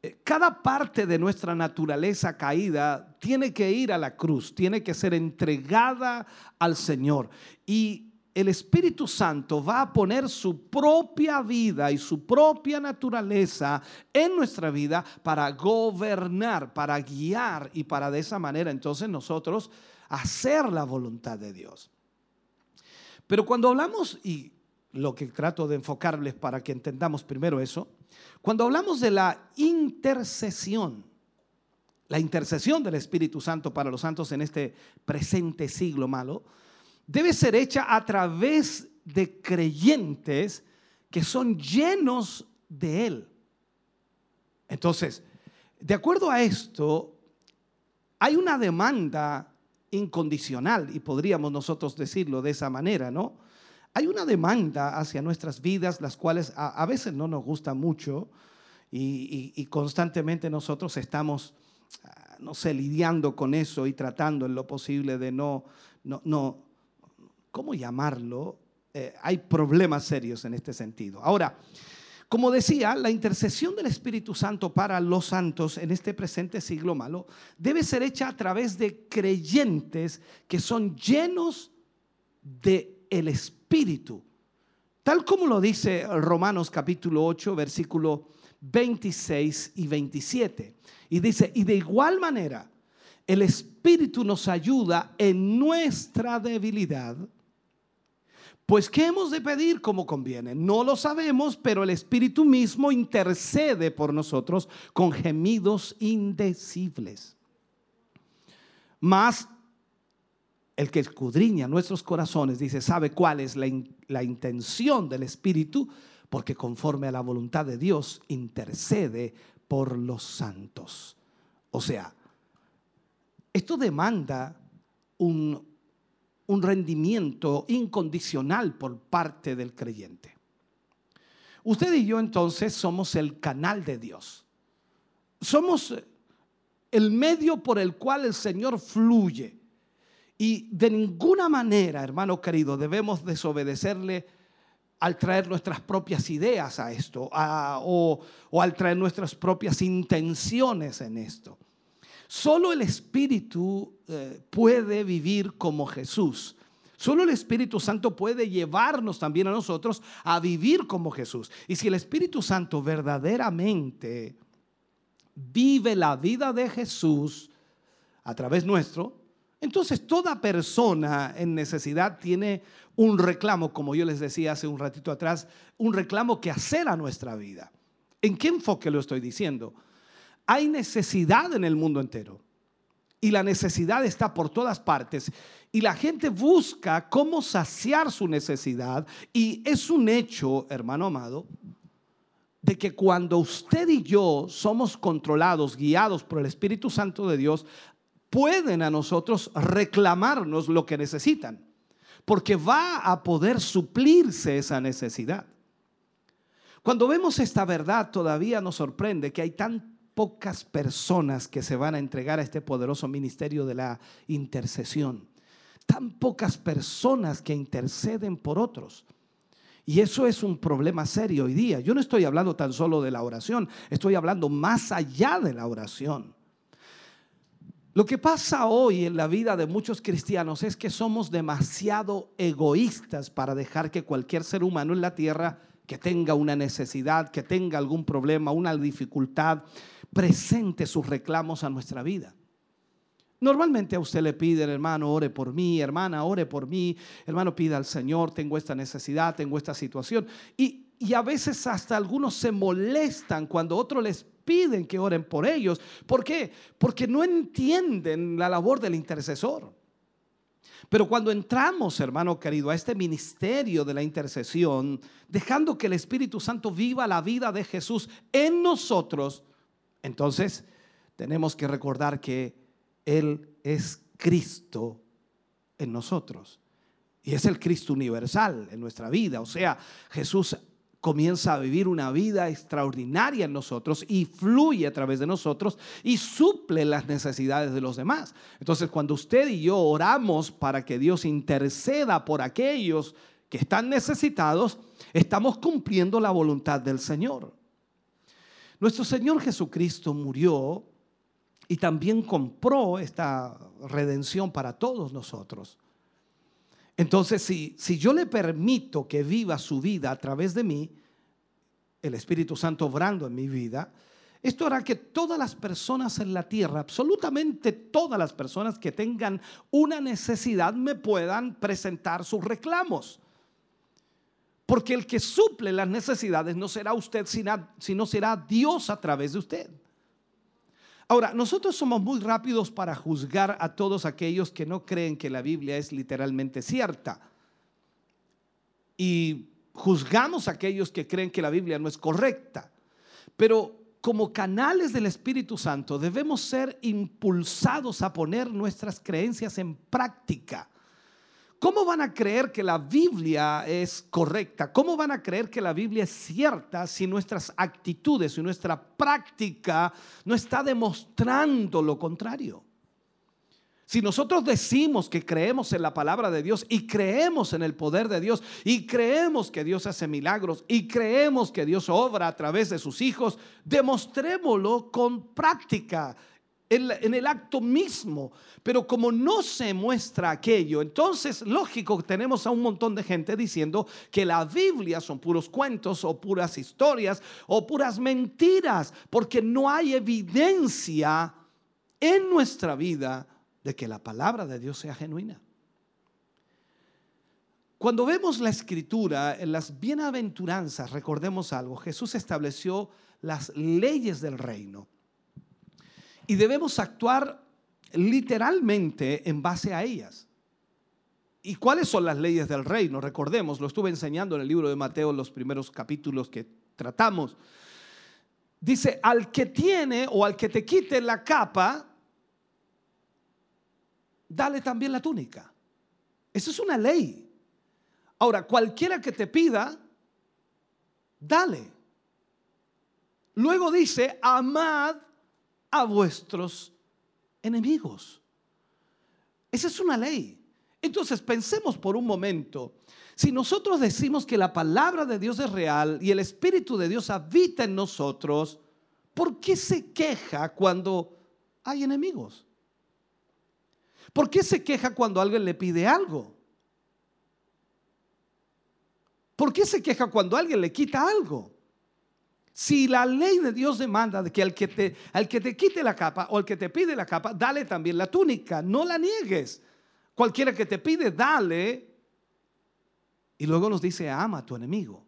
Eh, cada parte de nuestra naturaleza caída tiene que ir a la cruz, tiene que ser entregada al Señor. Y el Espíritu Santo va a poner su propia vida y su propia naturaleza en nuestra vida para gobernar, para guiar y para de esa manera entonces nosotros hacer la voluntad de Dios. Pero cuando hablamos, y lo que trato de enfocarles para que entendamos primero eso, cuando hablamos de la intercesión, la intercesión del Espíritu Santo para los santos en este presente siglo malo, debe ser hecha a través de creyentes que son llenos de Él. Entonces, de acuerdo a esto, hay una demanda incondicional, y podríamos nosotros decirlo de esa manera, ¿no? Hay una demanda hacia nuestras vidas, las cuales a, veces no nos gusta mucho y, constantemente nosotros estamos, ah, no sé, lidiando con eso y tratando en lo posible de no, no, no ¿cómo llamarlo? Eh, hay problemas serios en este sentido. Ahora, como decía, la intercesión del Espíritu Santo para los santos en este presente siglo malo debe ser hecha a través de creyentes que son llenos de el Espíritu. Tal como lo dice Romanos capítulo 8, versículo 26 y 27. Y dice, y de igual manera, el Espíritu nos ayuda en nuestra debilidad. Pues ¿qué hemos de pedir como conviene? No lo sabemos, pero el Espíritu mismo intercede por nosotros con gemidos indecibles. Más el que escudriña nuestros corazones, dice, sabe cuál es la, intención del Espíritu, porque conforme a la voluntad de Dios intercede por los santos. O sea, esto demanda un, un rendimiento incondicional por parte del creyente. Usted y yo entonces somos el canal de Dios. Somos el medio por el cual el Señor fluye. Y de ninguna manera, hermano querido, debemos desobedecerle al traer nuestras propias ideas a esto o, al traer nuestras propias intenciones en esto. Solo el Espíritu eh, puede vivir como Jesús. Solo el Espíritu Santo puede llevarnos también a nosotros a vivir como Jesús. Y si el Espíritu Santo verdaderamente vive la vida de Jesús a través nuestro, entonces toda persona en necesidad tiene un reclamo, como yo les decía hace un ratito atrás, un reclamo que hacer a nuestra vida. ¿En qué enfoque lo estoy diciendo? Hay necesidad en el mundo entero y la necesidad está por todas partes y la gente busca cómo saciar su necesidad y es un hecho, hermano amado, de que cuando usted y yo somos controlados, guiados por el Espíritu Santo de Dios, pueden a nosotros reclamarnos lo que necesitan, porque va a poder suplirse esa necesidad. Cuando vemos esta verdad, todavía nos sorprende que hay tan pocas personas que se van a entregar a este poderoso ministerio de la intercesión. Tan pocas personas que interceden por otros. Y eso es un problema serio hoy día. Yo no estoy hablando tan solo de la oración, estoy hablando más allá de la oración. Lo que pasa hoy en la vida de muchos cristianos es que somos demasiado egoístas para dejar que cualquier ser humano en la tierra que tenga una necesidad, que tenga algún problema, una dificultad, presente sus reclamos a nuestra vida. Normalmente a usted le piden, hermano, ore por mí, hermana, ore por mí, hermano, pida al Señor, tengo esta necesidad, tengo esta situación. Y, y a veces hasta algunos se molestan cuando otros les piden que oren por ellos. ¿Por qué? Porque no entienden la labor del intercesor. Pero cuando entramos, hermano querido, a este ministerio de la intercesión, dejando que el Espíritu Santo viva la vida de Jesús en nosotros, entonces tenemos que recordar que él es Cristo en nosotros. Y es el Cristo universal en nuestra vida. O sea, Jesús comienza a vivir una vida extraordinaria en nosotros y fluye a través de nosotros y suple las necesidades de los demás. Entonces, cuando usted y yo oramos para que Dios interceda por aquellos que están necesitados, estamos cumpliendo la voluntad del Señor. Nuestro Señor Jesucristo murió y también compró esta redención para todos nosotros. Entonces, si, si yo le permito que viva su vida a través de mí, el Espíritu Santo obrando en mi vida, esto hará que todas las personas en la tierra, absolutamente todas las personas que tengan una necesidad, me puedan presentar sus reclamos. Porque el que suple las necesidades no será usted, sino será Dios a través de usted. Ahora, nosotros somos muy rápidos para juzgar a todos aquellos que no creen que la Biblia es literalmente cierta. Y juzgamos a aquellos que creen que la Biblia no es correcta. Pero como canales del Espíritu Santo debemos ser impulsados a poner nuestras creencias en práctica. ¿Cómo van a creer que la Biblia es correcta? ¿Cómo van a creer que la Biblia es cierta si nuestras actitudes y nuestra práctica no está demostrando lo contrario? Si nosotros decimos que creemos en la palabra de Dios y creemos en el poder de Dios y creemos que Dios hace milagros y creemos que Dios obra a través de sus hijos, demostrémoslo con práctica en, el acto mismo. Pero como no se muestra aquello, entonces lógico tenemos a un montón de gente diciendo que la Biblia son puros cuentos o puras historias o puras mentiras, porque no hay evidencia en nuestra vida de que la palabra de Dios sea genuina. Cuando vemos la escritura en las bienaventuranzas, recordemos algo, Jesús estableció las leyes del reino. Y debemos actuar literalmente en base a ellas. ¿Y cuáles son las leyes del reino? Recordemos, lo estuve enseñando en el libro de Mateo, los primeros capítulos que tratamos. Dice, al que tiene o al que te quite la capa, dale también la túnica. Esa es una ley. Ahora, cualquiera que te pida, dale. Luego dice, amad a vuestros enemigos. Esa es una ley. Entonces pensemos por un momento, si nosotros decimos que la palabra de Dios es real y el Espíritu de Dios habita en nosotros, ¿por qué se queja cuando hay enemigos? ¿Por qué se queja cuando alguien le pide algo? ¿Por qué se queja cuando alguien le quita algo? Si la ley de Dios demanda de que al que, te, al que te quite la capa o al que te pide la capa, dale también la túnica, no la niegues. Cualquiera que te pide, dale. Y luego nos dice, ama a tu enemigo.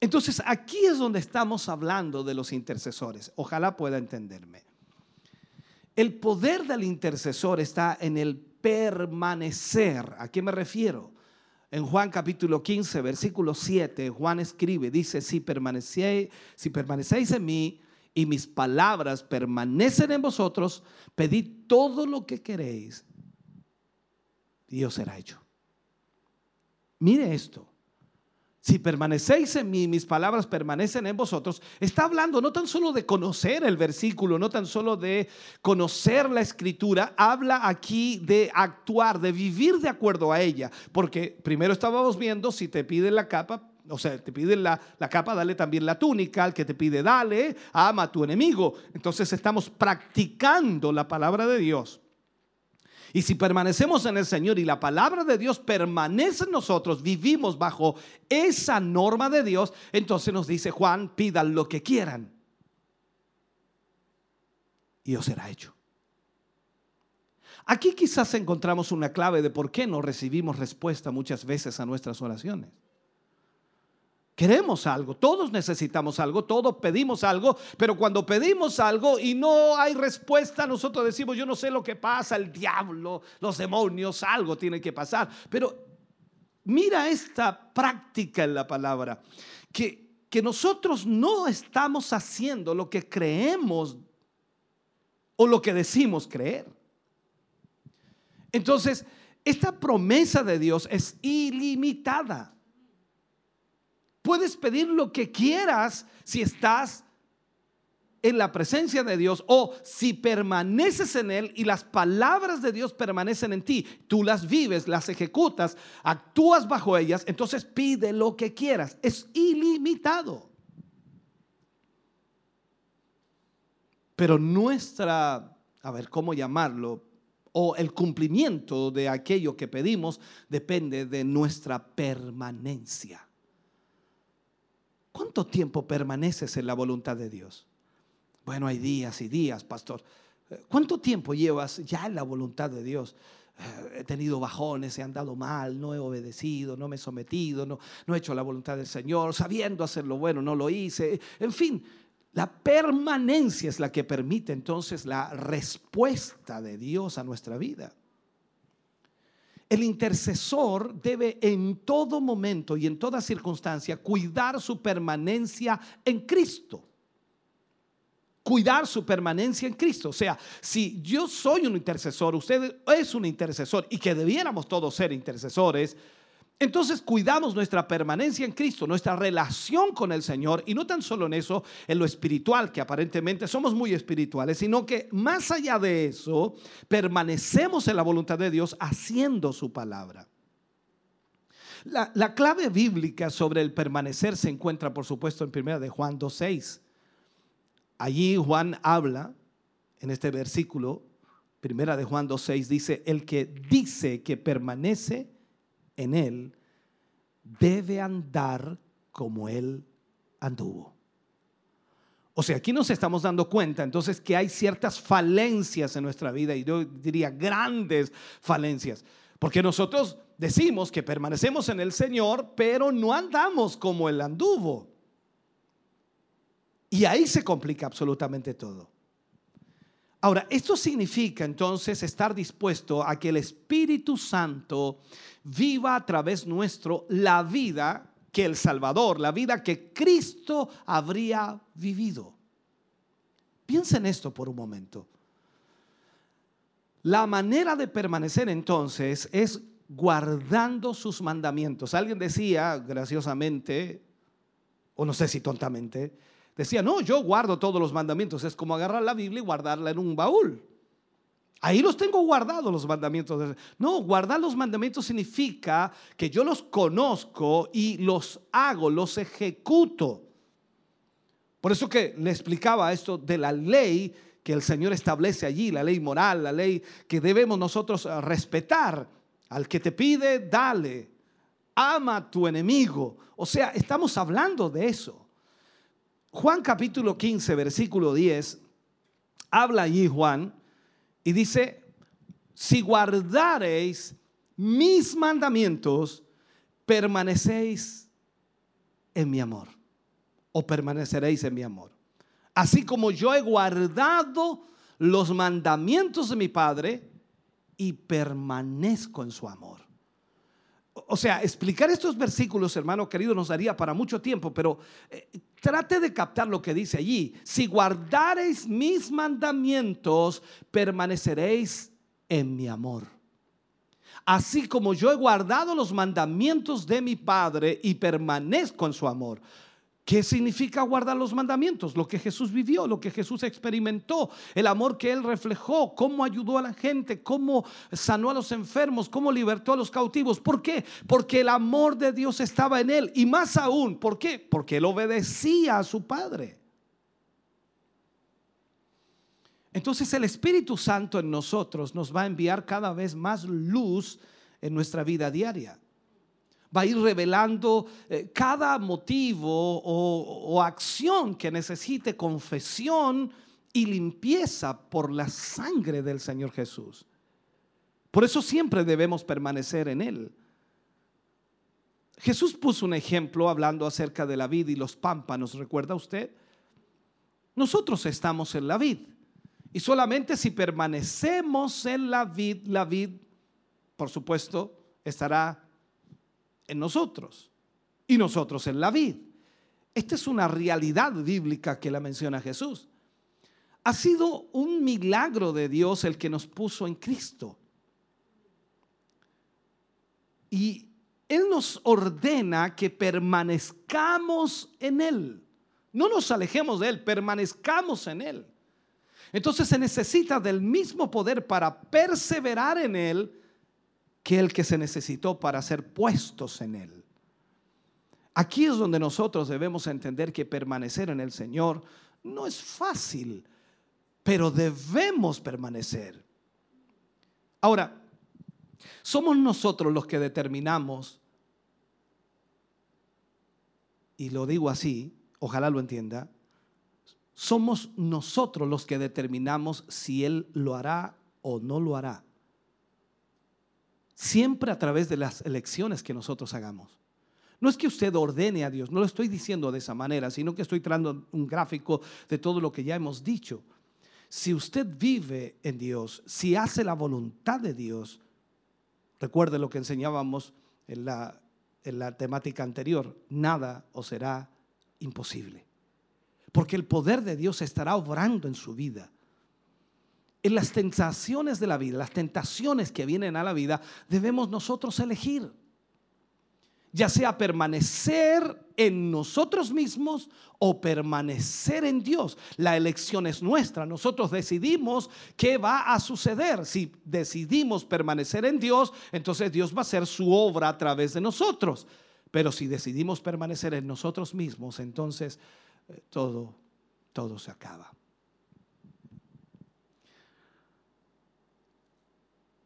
Entonces aquí es donde estamos hablando de los intercesores. Ojalá pueda entenderme. El poder del intercesor está en el permanecer. ¿A qué me refiero? En Juan capítulo 15, versículo 7, Juan escribe, dice, si permanecéis, si en mí y mis palabras permanecen en vosotros, pedid todo lo que queréis y os será hecho. Mire esto. Si permanecéis en mí, mis palabras permanecen en vosotros, está hablando no tan solo de conocer el versículo, no tan solo de conocer la escritura, habla aquí de actuar, de vivir de acuerdo a ella. Porque primero estábamos viendo, si te piden la capa, o sea, te piden la, la, capa, dale también la túnica, al que te pide, dale, ama a tu enemigo. Entonces estamos practicando la palabra de Dios. Y si permanecemos en el Señor y la palabra de Dios permanece en nosotros, vivimos bajo esa norma de Dios, entonces nos dice Juan, pidan lo que quieran y os será hecho. Aquí quizás encontramos una clave de por qué no recibimos respuesta muchas veces a nuestras oraciones. Queremos algo, todos necesitamos algo, todos pedimos algo, pero cuando pedimos algo y no hay respuesta, nosotros decimos, yo no sé lo que pasa, el diablo, los demonios, algo tiene que pasar. Pero mira esta práctica en la palabra, que, que nosotros no estamos haciendo lo que creemos o lo que decimos creer. Entonces, esta promesa de Dios es ilimitada. Puedes pedir lo que quieras si estás en la presencia de Dios o si permaneces en Él y las palabras de Dios permanecen en ti, tú las vives, las ejecutas, actúas bajo ellas, entonces pide lo que quieras. Es ilimitado. Pero nuestra, a ver, ¿cómo llamarlo? O el cumplimiento de aquello que pedimos depende de nuestra permanencia. ¿Cuánto tiempo permaneces en la voluntad de Dios? Bueno, hay días y días, pastor. ¿Cuánto tiempo llevas ya en la voluntad de Dios? Eh, he tenido bajones, he andado mal, no he obedecido, no me he sometido, no, no he hecho la voluntad del Señor, sabiendo hacer lo bueno, no lo hice. En fin, la permanencia es la que permite entonces la respuesta de Dios a nuestra vida. El intercesor debe en todo momento y en toda circunstancia cuidar su permanencia en Cristo. Cuidar su permanencia en Cristo. O sea, si yo soy un intercesor, usted es un intercesor y que debiéramos todos ser intercesores, entonces cuidamos nuestra permanencia en Cristo, nuestra relación con el Señor y no tan solo en eso, en lo espiritual, que aparentemente somos muy espirituales, sino que más allá de eso, permanecemos en la voluntad de Dios haciendo su palabra. La, la clave bíblica sobre el permanecer se encuentra, por supuesto, en 1 de Juan 2.6. Allí Juan habla, en este versículo, 1 de Juan 2.6, dice, el que dice que permanece, en Él, debe andar como Él anduvo. O sea, aquí nos estamos dando cuenta entonces que hay ciertas falencias en nuestra vida y yo diría grandes falencias. Porque nosotros decimos que permanecemos en el Señor, pero no andamos como Él anduvo. Y ahí se complica absolutamente todo. Ahora, esto significa entonces estar dispuesto a que el Espíritu Santo viva a través nuestro la vida que el Salvador, la vida que Cristo habría vivido. Piensa en esto por un momento. La manera de permanecer entonces es guardando sus mandamientos. Alguien decía graciosamente, o no sé si tontamente, Decía, no, yo guardo todos los mandamientos. Es como agarrar la Biblia y guardarla en un baúl. Ahí los tengo guardados los mandamientos. No, guardar los mandamientos significa que yo los conozco y los hago, los ejecuto. Por eso que le explicaba esto de la ley que el Señor establece allí, la ley moral, la ley que debemos nosotros respetar. Al que te pide, dale. Ama a tu enemigo. O sea, estamos hablando de eso. Juan capítulo 15, versículo 10, habla allí Juan y dice, si guardareis mis mandamientos, permanecéis en mi amor o permaneceréis en mi amor. Así como yo he guardado los mandamientos de mi Padre y permanezco en su amor. O sea, explicar estos versículos, hermano querido, nos daría para mucho tiempo, pero eh, trate de captar lo que dice allí. Si guardareis mis mandamientos, permaneceréis en mi amor. Así como yo he guardado los mandamientos de mi Padre y permanezco en su amor. ¿Qué significa guardar los mandamientos? Lo que Jesús vivió, lo que Jesús experimentó, el amor que Él reflejó, cómo ayudó a la gente, cómo sanó a los enfermos, cómo libertó a los cautivos. ¿Por qué? Porque el amor de Dios estaba en Él. Y más aún, ¿por qué? Porque Él obedecía a su Padre. Entonces el Espíritu Santo en nosotros nos va a enviar cada vez más luz en nuestra vida diaria va a ir revelando eh, cada motivo o, o acción que necesite confesión y limpieza por la sangre del Señor Jesús. Por eso siempre debemos permanecer en Él. Jesús puso un ejemplo hablando acerca de la vid y los pámpanos, ¿recuerda usted? Nosotros estamos en la vid y solamente si permanecemos en la vid, la vid, por supuesto, estará en nosotros y nosotros en la vid. Esta es una realidad bíblica que la menciona Jesús. Ha sido un milagro de Dios el que nos puso en Cristo. Y Él nos ordena que permanezcamos en Él. No nos alejemos de Él, permanezcamos en Él. Entonces se necesita del mismo poder para perseverar en Él que el que se necesitó para ser puestos en Él. Aquí es donde nosotros debemos entender que permanecer en el Señor no es fácil, pero debemos permanecer. Ahora, somos nosotros los que determinamos, y lo digo así, ojalá lo entienda, somos nosotros los que determinamos si Él lo hará o no lo hará siempre a través de las elecciones que nosotros hagamos. No es que usted ordene a Dios, no lo estoy diciendo de esa manera, sino que estoy trayendo un gráfico de todo lo que ya hemos dicho. Si usted vive en Dios, si hace la voluntad de Dios, recuerde lo que enseñábamos en la, en la temática anterior, nada os será imposible. Porque el poder de Dios estará obrando en su vida en las tentaciones de la vida, las tentaciones que vienen a la vida, debemos nosotros elegir. Ya sea permanecer en nosotros mismos o permanecer en Dios. La elección es nuestra. Nosotros decidimos qué va a suceder. Si decidimos permanecer en Dios, entonces Dios va a hacer su obra a través de nosotros. Pero si decidimos permanecer en nosotros mismos, entonces eh, todo, todo se acaba.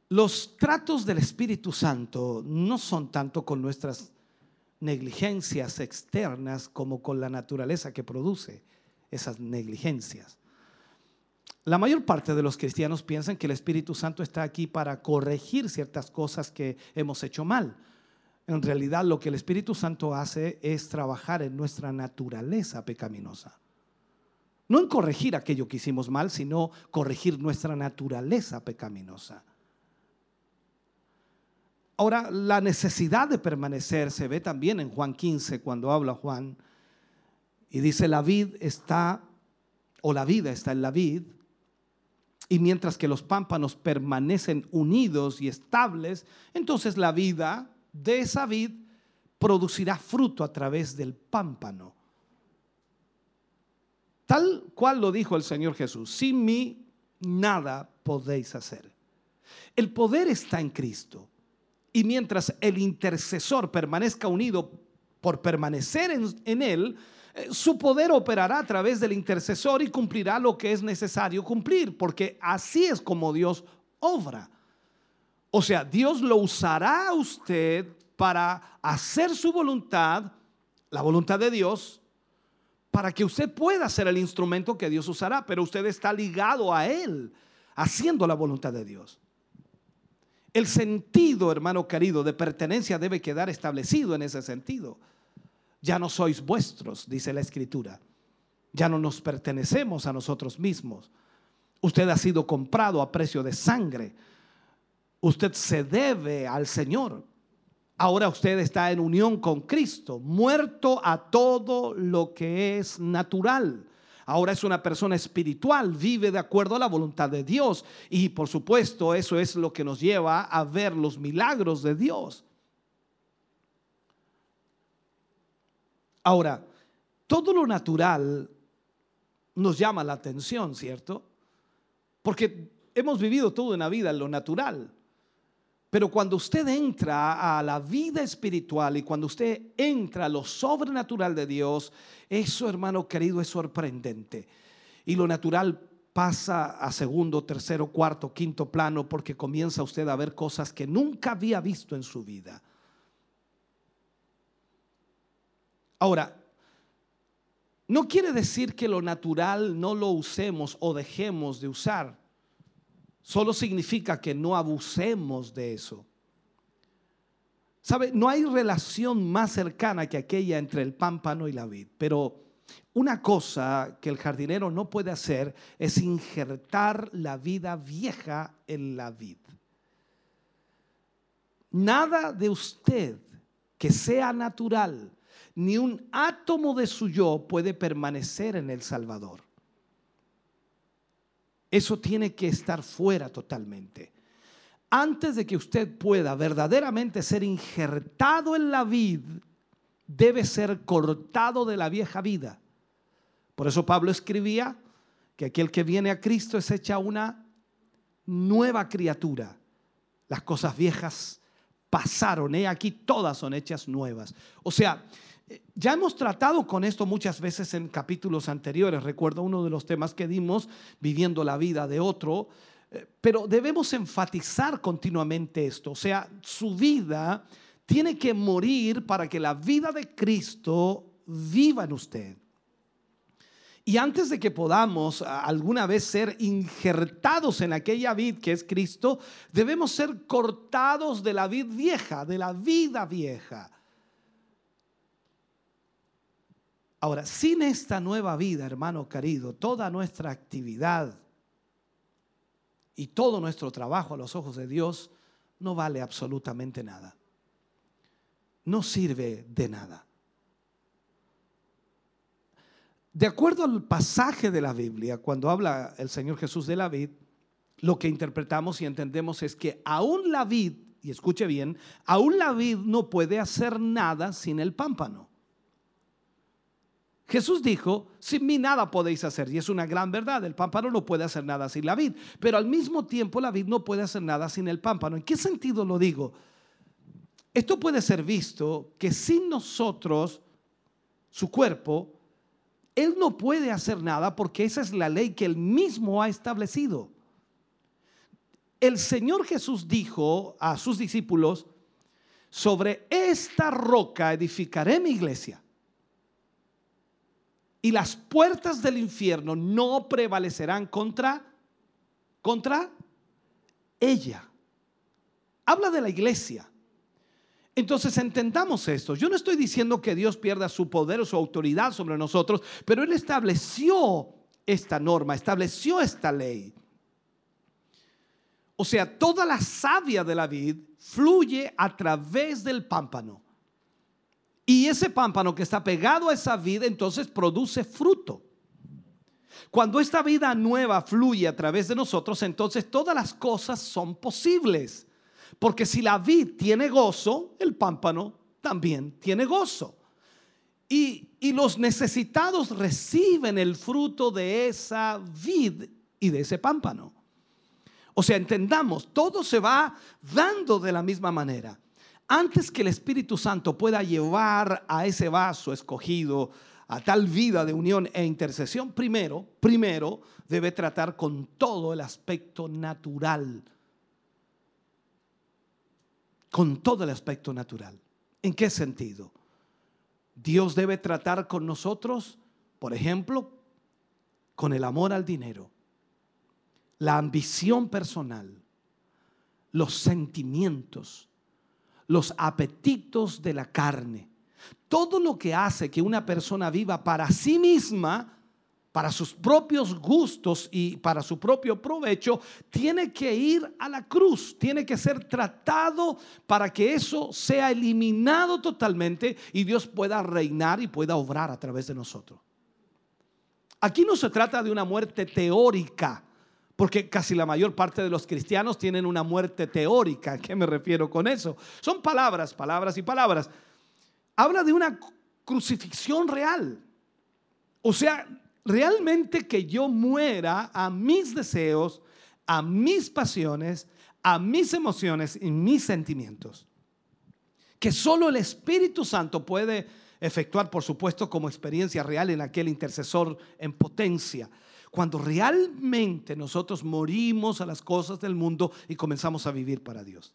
Los tratos del Espíritu Santo no son tanto con nuestras negligencias externas como con la naturaleza que produce esas negligencias. La mayor parte de los cristianos piensan que el Espíritu Santo está aquí para corregir ciertas cosas que hemos hecho mal. En realidad lo que el Espíritu Santo hace es trabajar en nuestra naturaleza pecaminosa. No en corregir aquello que hicimos mal, sino corregir nuestra naturaleza pecaminosa. Ahora, la necesidad de permanecer se ve también en Juan 15 cuando habla Juan y dice, la vid está, o la vida está en la vid, y mientras que los pámpanos permanecen unidos y estables, entonces la vida de esa vid producirá fruto a través del pámpano. Tal cual lo dijo el Señor Jesús, sin mí nada podéis hacer. El poder está en Cristo. Y mientras el intercesor permanezca unido por permanecer en, él, eh, su poder operará a través del intercesor y cumplirá lo que es necesario cumplir, porque así es como Dios obra. O sea, Dios lo usará a usted para hacer su voluntad, la voluntad de Dios, para que usted pueda ser el instrumento que Dios usará, pero usted está ligado a Él, haciendo la voluntad de Dios. El sentido, hermano querido, de pertenencia debe quedar establecido en ese sentido. Ya no sois vuestros, dice la Escritura. Ya no nos pertenecemos a nosotros mismos. Usted ha sido comprado a precio de sangre. Usted se debe al Señor. Ahora usted está en unión con Cristo, muerto a todo lo que es natural. Ahora es una persona espiritual, vive de acuerdo a la voluntad de Dios. Y por supuesto eso es lo que nos lleva a ver los milagros de Dios. Ahora, todo lo natural nos llama la atención, ¿cierto? Porque hemos vivido todo en la vida en lo natural. Pero cuando usted entra a la vida espiritual y cuando usted entra a lo sobrenatural de Dios, eso, hermano querido, es sorprendente. Y lo natural pasa a segundo, tercero, cuarto, quinto plano porque comienza usted a ver cosas que nunca había visto en su vida. Ahora, no quiere decir que lo natural no lo usemos o dejemos de usar solo significa que no abusemos de eso. ¿Sabe? No hay relación más cercana que aquella entre el pámpano y la vid, pero una cosa que el jardinero no puede hacer es injertar la vida vieja en la vid. Nada de usted que sea natural, ni un átomo de su yo puede permanecer en el Salvador. Eso tiene que estar fuera totalmente. Antes de que usted pueda verdaderamente ser injertado en la vid, debe ser cortado de la vieja vida. Por eso Pablo escribía que aquel que viene a Cristo es hecha una nueva criatura. Las cosas viejas pasaron, he aquí todas son hechas nuevas. O sea, ya hemos tratado con esto muchas veces en capítulos anteriores. Recuerdo uno de los temas que dimos, viviendo la vida de otro. Eh, pero debemos enfatizar continuamente esto. O sea, su vida tiene que morir para que la vida de Cristo viva en usted. Y antes de que podamos alguna vez ser injertados en aquella vid que es Cristo, debemos ser cortados de la vid vieja, de la vida vieja. Ahora, sin esta nueva vida, hermano querido, toda nuestra actividad y todo nuestro trabajo a los ojos de Dios no vale absolutamente nada. No sirve de nada. De acuerdo al pasaje de la Biblia, cuando habla el Señor Jesús de la vid, lo que interpretamos y entendemos es que aún la vid, y escuche bien, aún la vid no puede hacer nada sin el pámpano. Jesús dijo, sin mí nada podéis hacer. Y es una gran verdad. El pámpano no puede hacer nada sin la vid. Pero al mismo tiempo la vid no puede hacer nada sin el pámpano. ¿En qué sentido lo digo? Esto puede ser visto que sin nosotros, su cuerpo, Él no puede hacer nada porque esa es la ley que Él mismo ha establecido. El Señor Jesús dijo a sus discípulos, sobre esta roca edificaré mi iglesia y las puertas del infierno no prevalecerán contra contra ella. Habla de la iglesia. Entonces entendamos esto. Yo no estoy diciendo que Dios pierda su poder o su autoridad sobre nosotros, pero Él estableció esta norma, estableció esta ley. O sea, toda la savia de la vid fluye a través del pámpano. Y ese pámpano que está pegado a esa vid entonces produce fruto. Cuando esta vida nueva fluye a través de nosotros, entonces todas las cosas son posibles. Porque si la vid tiene gozo, el pámpano también tiene gozo. Y, y, los necesitados reciben el fruto de esa vid y de ese pámpano. O sea, entendamos, todo se va dando de la misma manera. Antes que el Espíritu Santo pueda llevar a ese vaso escogido a tal vida de unión e intercesión, primero, primero debe tratar con todo el aspecto natural. Con todo el aspecto natural. ¿En qué sentido? Dios debe tratar con nosotros, por ejemplo, con el amor al dinero, la ambición personal, los sentimientos, los apetitos de la carne. Todo lo que hace que una persona viva para sí misma, para sus propios gustos y para su propio provecho, tiene que ir a la cruz, tiene que ser tratado para que eso sea eliminado totalmente y Dios pueda reinar y pueda obrar a través de nosotros. Aquí no se trata de una muerte teórica, porque casi la mayor parte de los cristianos tienen una muerte teórica. ¿A qué me refiero con eso? Son palabras, palabras y palabras. Habla de una crucifixión real. O sea, realmente que yo muera a mis deseos, a mis pasiones, a mis emociones y mis sentimientos. Que solo el Espíritu Santo puede efectuar, por supuesto, como experiencia real en aquel intercesor en potencia cuando realmente nosotros morimos a las cosas del mundo y comenzamos a vivir para Dios.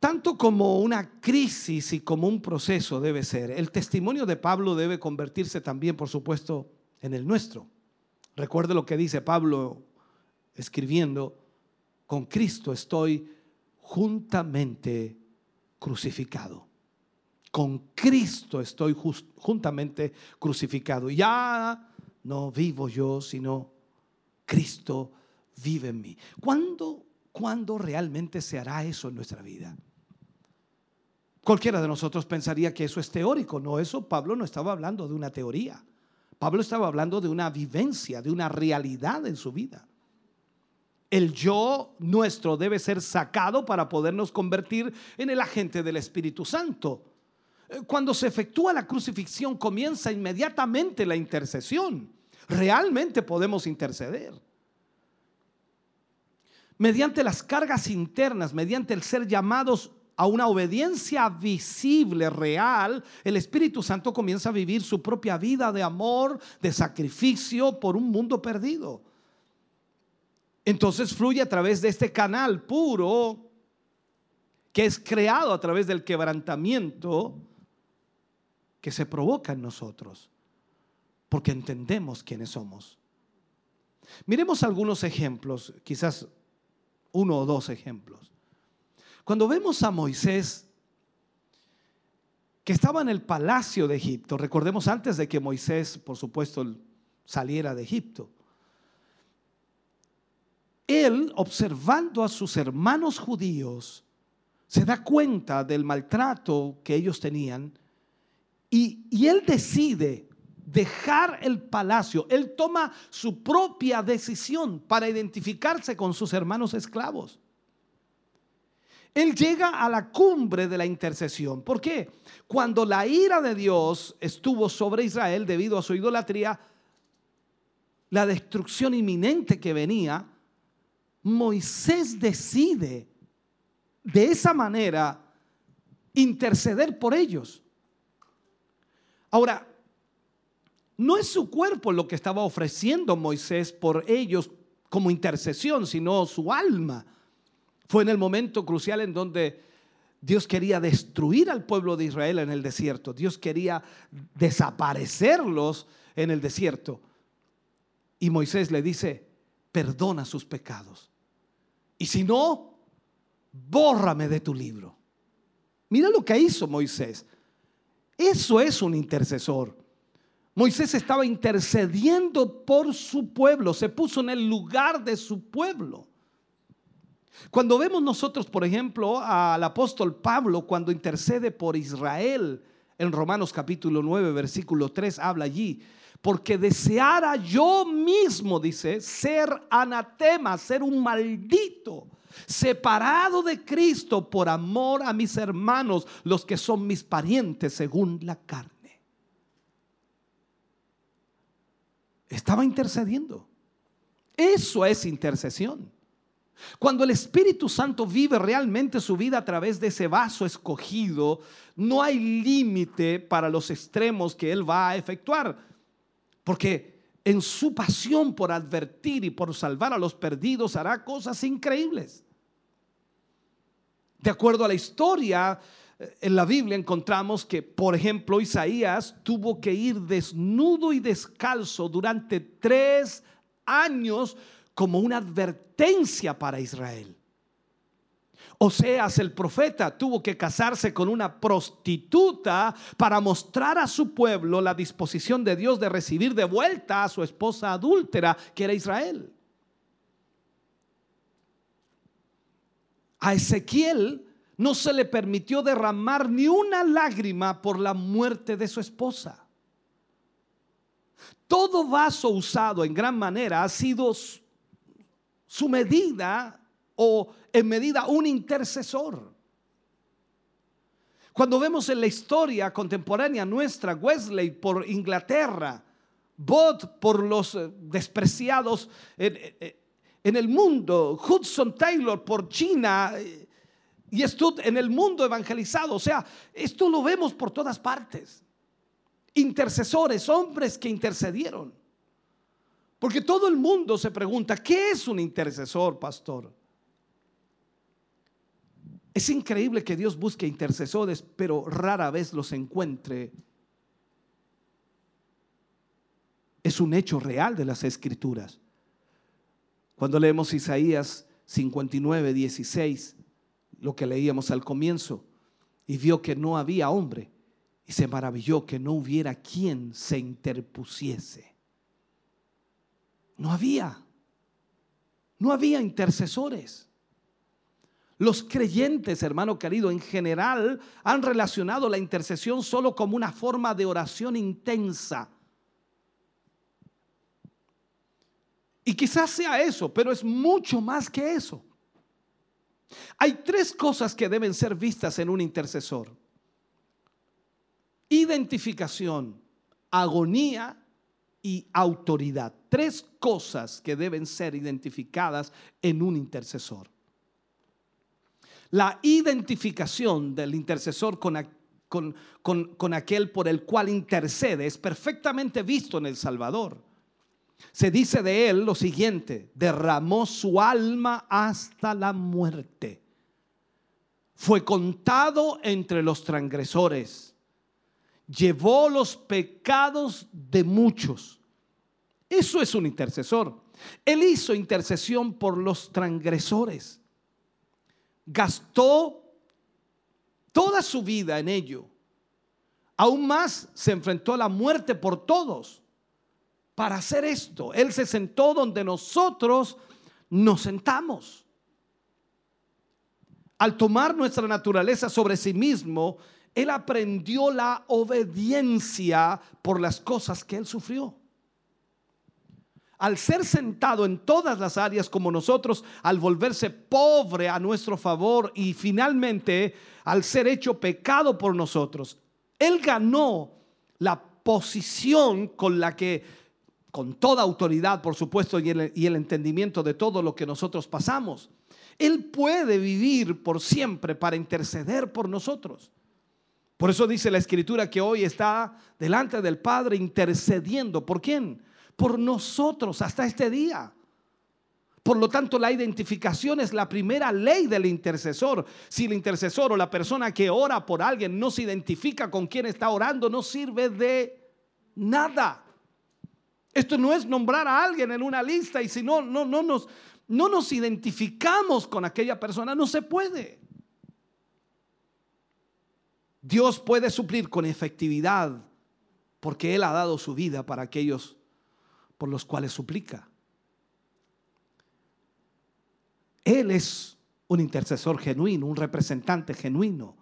Tanto como una crisis y como un proceso debe ser, el testimonio de Pablo debe convertirse también, por supuesto, en el nuestro. Recuerde lo que dice Pablo escribiendo, con Cristo estoy juntamente crucificado con Cristo estoy juntamente crucificado. Ya no vivo yo, sino Cristo vive en mí. ¿Cuándo, ¿Cuándo realmente se hará eso en nuestra vida? Cualquiera de nosotros pensaría que eso es teórico. No, eso Pablo no estaba hablando de una teoría. Pablo estaba hablando de una vivencia, de una realidad en su vida. El yo nuestro debe ser sacado para podernos convertir en el agente del Espíritu Santo. Eh, cuando se efectúa la crucifixión comienza inmediatamente la intercesión. Realmente podemos interceder. Mediante las cargas internas, mediante el ser llamados a una obediencia visible, real, el Espíritu Santo comienza a vivir su propia vida de amor, de sacrificio por un mundo perdido. Entonces fluye a través de este canal puro que es creado a través del quebrantamiento que se provoca en nosotros, porque entendemos quiénes somos. Miremos algunos ejemplos, quizás uno o dos ejemplos. Cuando vemos a Moisés, que estaba en el palacio de Egipto, recordemos antes de que Moisés, por supuesto, saliera de Egipto, él, observando a sus hermanos judíos, se da cuenta del maltrato que ellos tenían y, él decide dejar el palacio. Él toma su propia decisión para identificarse con sus hermanos esclavos. Él llega a la cumbre de la intercesión. ¿Por qué? Cuando la ira de Dios estuvo sobre Israel debido a su idolatría, la destrucción inminente que venía, Moisés decide de esa manera interceder por ellos. Ahora, no es su cuerpo lo que estaba ofreciendo Moisés por ellos como intercesión, sino su alma. Fue en el momento crucial en donde Dios quería destruir al pueblo de Israel en el desierto. Dios quería desaparecerlos en el desierto. Y Moisés le dice, perdona sus pecados. Y si no, bórrame de tu libro. Mira lo que hizo Moisés. Eso es un intercesor. Moisés estaba intercediendo por su pueblo, se puso en el lugar de su pueblo. Cuando vemos nosotros, por ejemplo, al apóstol Pablo cuando intercede por Israel, en Romanos capítulo 9, versículo 3, habla allí, porque deseara yo mismo, dice, ser anatema, ser un maldito, separado de Cristo por amor a mis hermanos, los que son mis parientes según la carne. Estaba intercediendo. Eso es intercesión. Cuando el Espíritu Santo vive realmente su vida a través de ese vaso escogido, no hay límite para los extremos que Él va a efectuar. Porque en su pasión por advertir y por salvar a los perdidos hará cosas increíbles. De acuerdo a la historia, eh, en la Biblia encontramos que, por ejemplo, Isaías tuvo que ir desnudo y descalzo durante tres años como una advertencia para Israel. Oseas el profeta tuvo que casarse con una prostituta para mostrar a su pueblo la disposición de Dios de recibir de vuelta a su esposa adúltera, que era Israel. A Ezequiel no se le permitió derramar ni una lágrima por la muerte de su esposa. Todo vaso usado en gran manera ha sido su medida o en medida un intercesor. Cuando vemos en la historia contemporánea nuestra, Wesley por Inglaterra, Bott por los eh, despreciados en, el mundo, Hudson Taylor por China eh, y Stud en el mundo evangelizado. O sea, esto lo vemos por todas partes. Intercesores, hombres que intercedieron. Porque todo el mundo se pregunta, ¿qué es un intercesor, pastor? Es increíble que Dios busque intercesores, pero rara vez los encuentre. Es un hecho real de las escrituras. Cuando leemos Isaías 59, 16, lo que leíamos al comienzo, y vio que no había hombre, y se maravilló que no hubiera quien se interpusiese. No había. No había intercesores. Los creyentes, hermano querido, en general han relacionado la intercesión solo como una forma de oración intensa. Y quizás sea eso, pero es mucho más que eso. Hay tres cosas que deben ser vistas en un intercesor. Identificación, agonía y autoridad. Tres cosas que deben ser identificadas en un intercesor. La identificación del intercesor con, aquel por el cual intercede es perfectamente visto en el Salvador. Se dice de él lo siguiente, derramó su alma hasta la muerte. Fue contado entre los transgresores llevó los pecados de muchos. Eso es un intercesor. Él hizo intercesión por los transgresores. Gastó toda su vida en ello. Aún más se enfrentó a la muerte por todos. Para hacer esto, Él se sentó donde nosotros nos sentamos. Al tomar nuestra naturaleza sobre sí mismo, él aprendió la obediencia por las cosas que él sufrió. Al ser sentado en todas las áreas como nosotros, al volverse pobre a nuestro favor y finalmente al ser hecho pecado por nosotros, Él ganó la posición con la que, con toda autoridad, por supuesto, y el, y el entendimiento de todo lo que nosotros pasamos, Él puede vivir por siempre para interceder por nosotros. Por eso dice la escritura que hoy está delante del Padre intercediendo. ¿Por quién? Por nosotros hasta este día. Por lo tanto, la identificación es la primera ley del intercesor. Si el intercesor o la persona que ora por alguien no se identifica con quien está orando, no sirve de nada. Esto no es nombrar a alguien en una lista y si no, no, no, nos, no nos identificamos con aquella persona, no se puede. Dios puede suplir con efectividad porque Él ha dado su vida para aquellos por los cuales suplica. Él es un intercesor genuino, un representante genuino.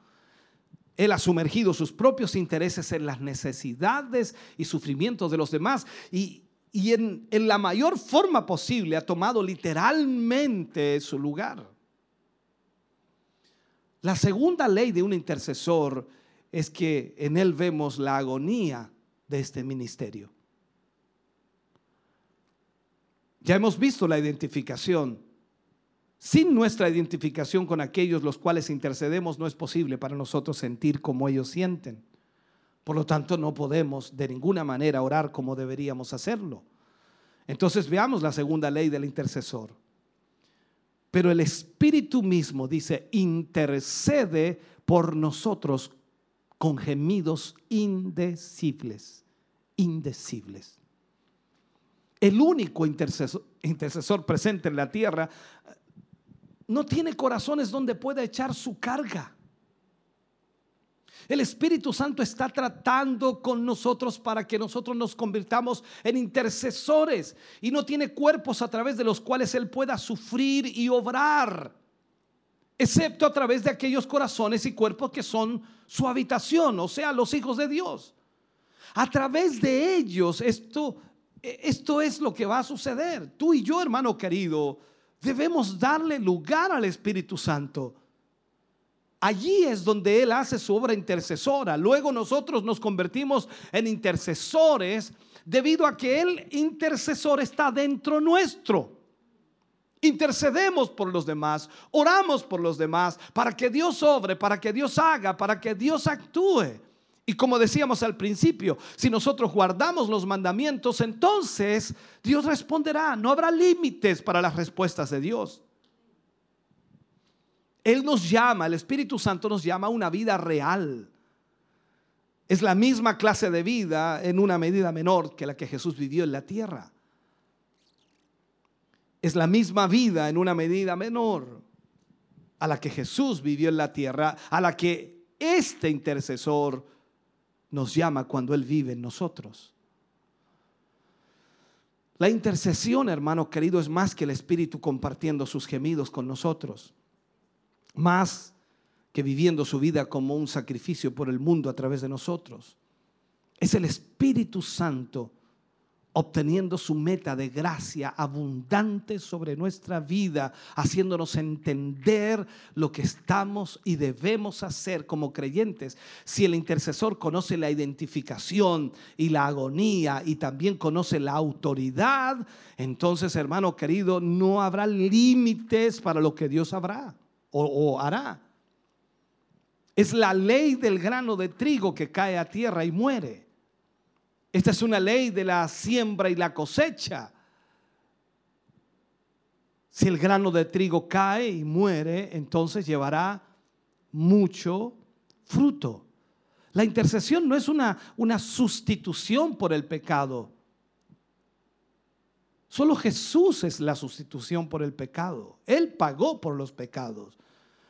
Él ha sumergido sus propios intereses en las necesidades y sufrimientos de los demás y, en, en la mayor forma posible ha tomado literalmente su lugar. La segunda ley de un intercesor es que en él vemos la agonía de este ministerio. Ya hemos visto la identificación sin nuestra identificación con aquellos los cuales intercedemos, no es posible para nosotros sentir como ellos sienten. Por lo tanto, no podemos de ninguna manera orar como deberíamos hacerlo. Entonces veamos la segunda ley del intercesor. Pero el Espíritu mismo dice, intercede por nosotros con gemidos indecibles, indecibles. El único intercesor, presente en la tierra no tiene corazones donde pueda echar su carga. El Espíritu Santo está tratando con nosotros para que nosotros nos convirtamos en intercesores y no tiene cuerpos a través de los cuales Él pueda sufrir y obrar, excepto a través de aquellos corazones y cuerpos que son su habitación, o sea, los hijos de Dios. A través de ellos esto, esto es lo que va a suceder. Tú y yo, hermano querido, debemos darle lugar al Espíritu Santo. Allí es donde Él hace su obra intercesora. Luego nosotros nos convertimos en intercesores debido a que el intercesor está dentro nuestro. Intercedemos por los demás, oramos por los demás, para que Dios obre, para que Dios haga, para que Dios actúe. Y como decíamos al principio, si nosotros guardamos los mandamientos, entonces Dios responderá. No habrá límites para las respuestas de Dios. Él nos llama, el Espíritu Santo nos llama a una vida real. Es la misma clase de vida en una medida menor que la que Jesús vivió en la tierra. Es la misma vida en una medida menor a la que Jesús vivió en la tierra, a la que este intercesor nos llama cuando Él vive en nosotros. La intercesión, hermano querido, es más que el Espíritu compartiendo sus gemidos con nosotros. Más que viviendo su vida como un sacrificio por el mundo a través de nosotros. Es el Espíritu Santo obteniendo su meta de gracia abundante sobre nuestra vida, haciéndonos entender lo que estamos y debemos hacer como creyentes. Si el intercesor conoce la identificación y la agonía y también conoce la autoridad, entonces, hermano querido, no habrá límites para lo que Dios habrá o, o hará. Es la ley del grano de trigo que cae a tierra y muere. Esta es una ley de la siembra y la cosecha. Si el grano de trigo cae y muere, entonces llevará mucho fruto. La intercesión no es una, una sustitución por el pecado. Solo Jesús es la sustitución por el pecado. Él pagó por los pecados.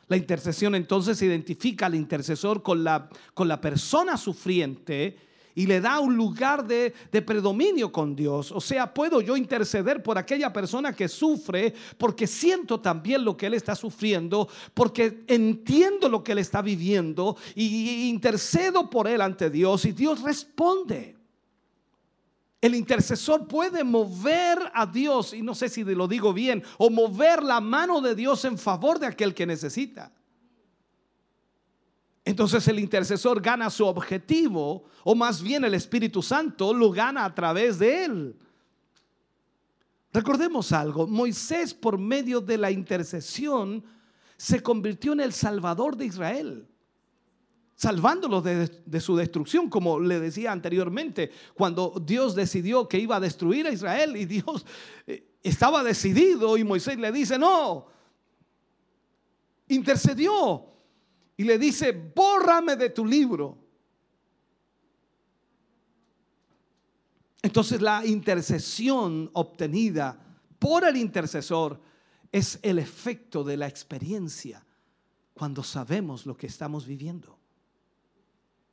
La intercesión entonces identifica al intercesor con la, con la persona sufriente y le da un lugar de, predominio con Dios. O sea, puedo yo interceder por aquella persona que sufre porque siento también lo que él está sufriendo, porque entiendo lo que él está viviendo y intercedo por él ante Dios y Dios responde. El intercesor puede mover a Dios, y no sé si lo digo bien, o mover la mano de Dios en favor de aquel que necesita. Entonces el intercesor gana su objetivo, o más bien el Espíritu Santo lo gana a través de él. Recordemos algo, Moisés por medio de la intercesión se convirtió en el Salvador de Israel, salvándolo de, su destrucción, como le decía anteriormente, cuando Dios decidió que iba a destruir a Israel y Dios eh, estaba decidido y Moisés le dice, no, intercedió y le dice, bórrame de tu libro. Entonces la intercesión obtenida por el intercesor es el efecto de la experiencia cuando sabemos lo que estamos viviendo.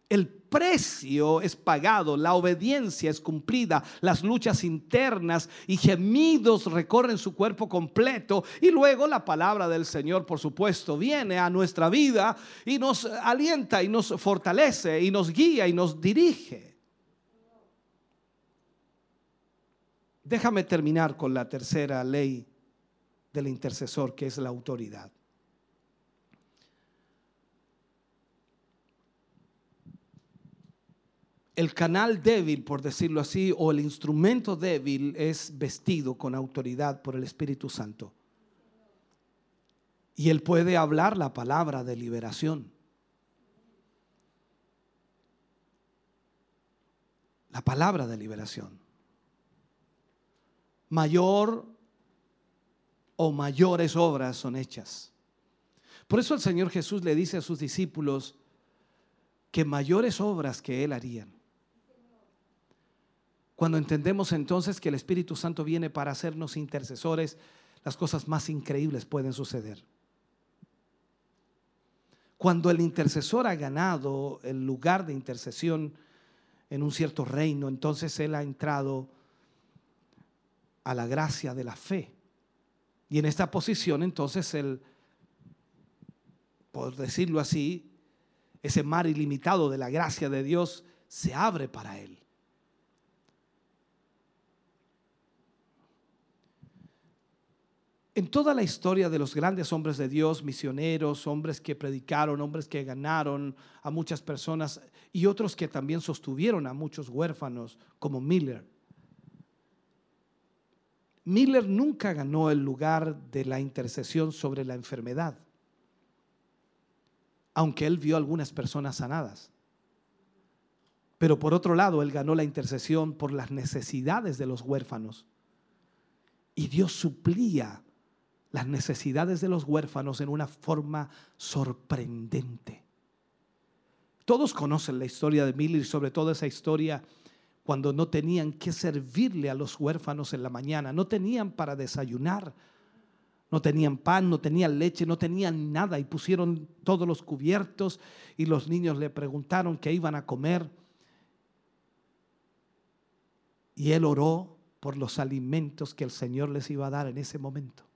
El precio es pagado, la obediencia es cumplida, las luchas internas y gemidos recorren su cuerpo completo y luego la palabra del Señor, por supuesto, viene a nuestra vida y nos alienta y nos fortalece y nos guía y nos dirige. Déjame terminar con la tercera ley del intercesor, que es la autoridad. El canal débil, por decirlo así, o el instrumento débil es vestido con autoridad por el Espíritu Santo. Y él puede hablar la palabra de liberación. La palabra de liberación. Mayor o mayores obras son hechas. Por eso el Señor Jesús le dice a sus discípulos que mayores obras que Él harían. Cuando entendemos entonces que el Espíritu Santo viene para hacernos intercesores, las cosas más increíbles pueden suceder. Cuando el intercesor ha ganado el lugar de intercesión en un cierto reino, entonces él ha entrado a la gracia de la fe. Y en esta posición entonces él, por decirlo así, ese mar ilimitado de la gracia de Dios se abre para él. En toda la historia de los grandes hombres de Dios, misioneros, hombres que predicaron, hombres que ganaron a muchas personas y otros que también sostuvieron a muchos huérfanos, como Miller. Miller nunca ganó el lugar de la intercesión sobre la enfermedad, aunque él vio algunas personas sanadas. Pero por otro lado, él ganó la intercesión por las necesidades de los huérfanos. Y Dios suplía las necesidades de los huérfanos en una forma sorprendente. Todos conocen la historia de Miller sobre todo esa historia cuando no tenían que servirle a los huérfanos en la mañana, no tenían para desayunar, no tenían pan, no tenían leche, no tenían nada y pusieron todos los cubiertos y los niños le preguntaron qué iban a comer. Y él oró por los alimentos que el Señor les iba a dar en ese momento.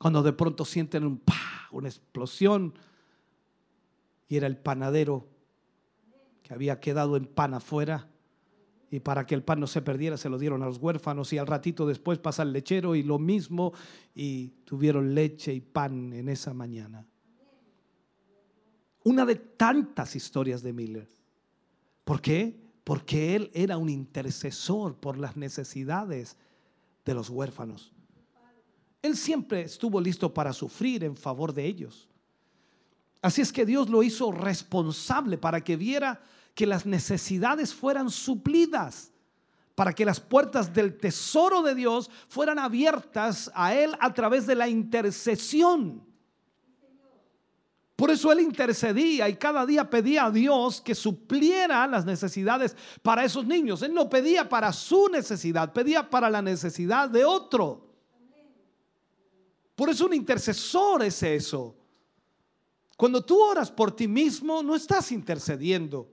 Cuando de pronto sienten un una explosión y era el panadero que había quedado en pan afuera y para que el pan no se perdiera se lo dieron a los huérfanos y al ratito después pasa el lechero y lo mismo y tuvieron leche y pan en esa mañana. Una de tantas historias de Miller. ¿Por qué? Porque él era un intercesor por las necesidades de los huérfanos. Él siempre estuvo listo para sufrir en favor de ellos. Así es que Dios lo hizo responsable para que viera que las necesidades fueran suplidas, para que las puertas del tesoro de Dios fueran abiertas a Él a través de la intercesión. Por eso Él intercedía y cada día pedía a Dios que supliera las necesidades para esos niños. Él no pedía para su necesidad, pedía para la necesidad de otro. Por eso un intercesor es eso. Cuando tú oras por ti mismo, no estás intercediendo.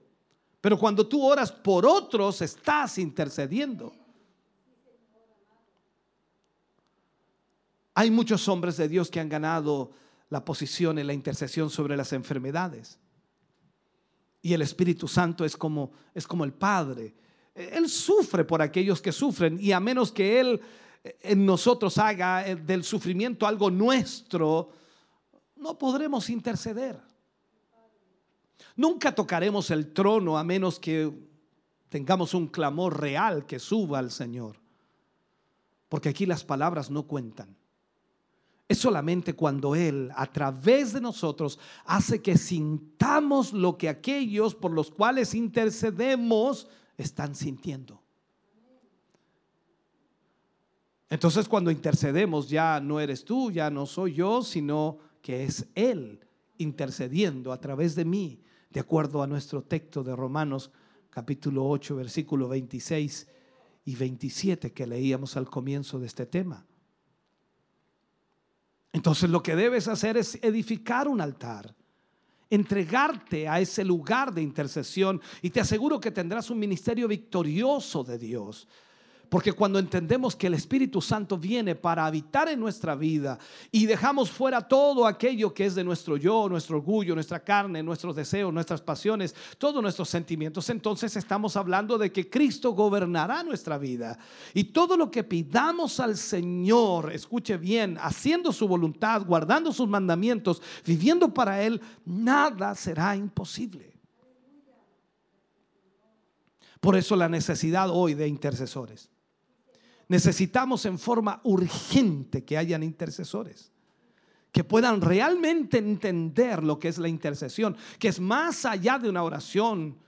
Pero cuando tú oras por otros, estás intercediendo. Hay muchos hombres de Dios que han ganado la posición en la intercesión sobre las enfermedades. Y el Espíritu Santo es como, es como el Padre. Él sufre por aquellos que sufren y a menos que Él en nosotros haga eh, del sufrimiento algo nuestro, no podremos interceder. Nunca tocaremos el trono a menos que tengamos un clamor real que suba al Señor. Porque aquí las palabras no cuentan. Es solamente cuando Él, a través de nosotros, hace que sintamos lo que aquellos por los cuales intercedemos están sintiendo. Entonces cuando intercedemos ya no eres tú, ya no soy yo, sino que es Él intercediendo a través de mí, de acuerdo a nuestro texto de Romanos capítulo 8, versículo 26 y 27 que leíamos al comienzo de este tema. Entonces lo que debes hacer es edificar un altar entregarte a ese lugar de intercesión y te aseguro que tendrás un ministerio victorioso de Dios. Porque cuando entendemos que el Espíritu Santo viene para habitar en nuestra vida y dejamos fuera todo aquello que es de nuestro yo, nuestro orgullo, nuestra carne, nuestros deseos, nuestras pasiones, todos nuestros sentimientos, entonces estamos hablando de que Cristo gobernará nuestra vida. Y todo lo que pidamos al Señor, escuche bien, haciendo su voluntad, guardando sus mandamientos, viviendo para Él, nada será imposible. Por eso la necesidad hoy de intercesores. Necesitamos en forma urgente que hayan intercesores que puedan realmente entender lo que es la intercesión, que es más allá de una oración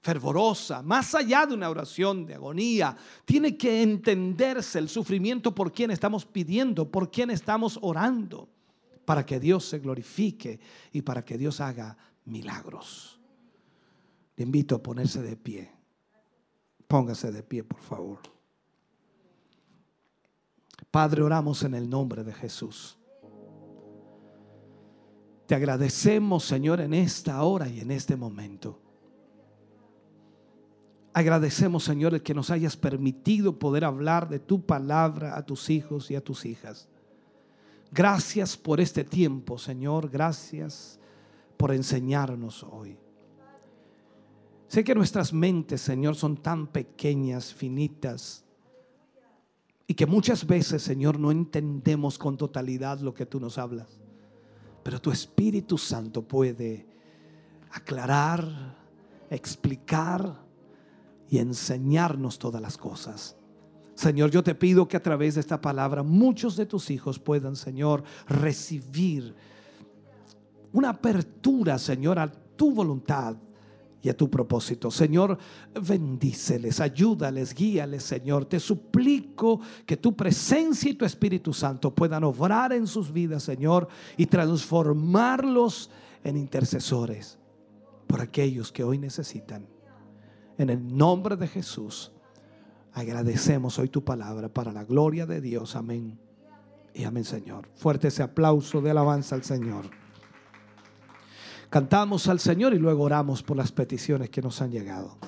fervorosa, más allá de una oración de agonía. Tiene que entenderse el sufrimiento por quien estamos pidiendo, por quien estamos orando, para que Dios se glorifique y para que Dios haga milagros. Le invito a ponerse de pie. Póngase de pie, por favor. Padre, oramos en el nombre de Jesús. Te agradecemos, Señor, en esta hora y en este momento. Agradecemos, Señor, el que nos hayas permitido poder hablar de tu palabra a tus hijos y a tus hijas. Gracias por este tiempo, Señor. Gracias por enseñarnos hoy. Sé que nuestras mentes, Señor, son tan pequeñas, finitas y que muchas veces, Señor, no entendemos con totalidad lo que tú nos hablas. Pero tu Espíritu Santo puede aclarar, explicar y enseñarnos todas las cosas. Señor, yo te pido que a través de esta palabra muchos de tus hijos puedan, Señor, recibir una apertura, Señor, a tu voluntad y a tu propósito. Señor, bendíceles, ayúdales, guíales, Señor. Te suplico que tu presencia y tu Espíritu Santo puedan obrar en sus vidas, Señor, y transformarlos en intercesores por aquellos que hoy necesitan. En el nombre de Jesús, agradecemos hoy tu palabra para la gloria de Dios. Amén. Y amén, Señor. Fuerte ese aplauso de alabanza al Señor. Cantamos al Señor y luego oramos por las peticiones que nos han llegado.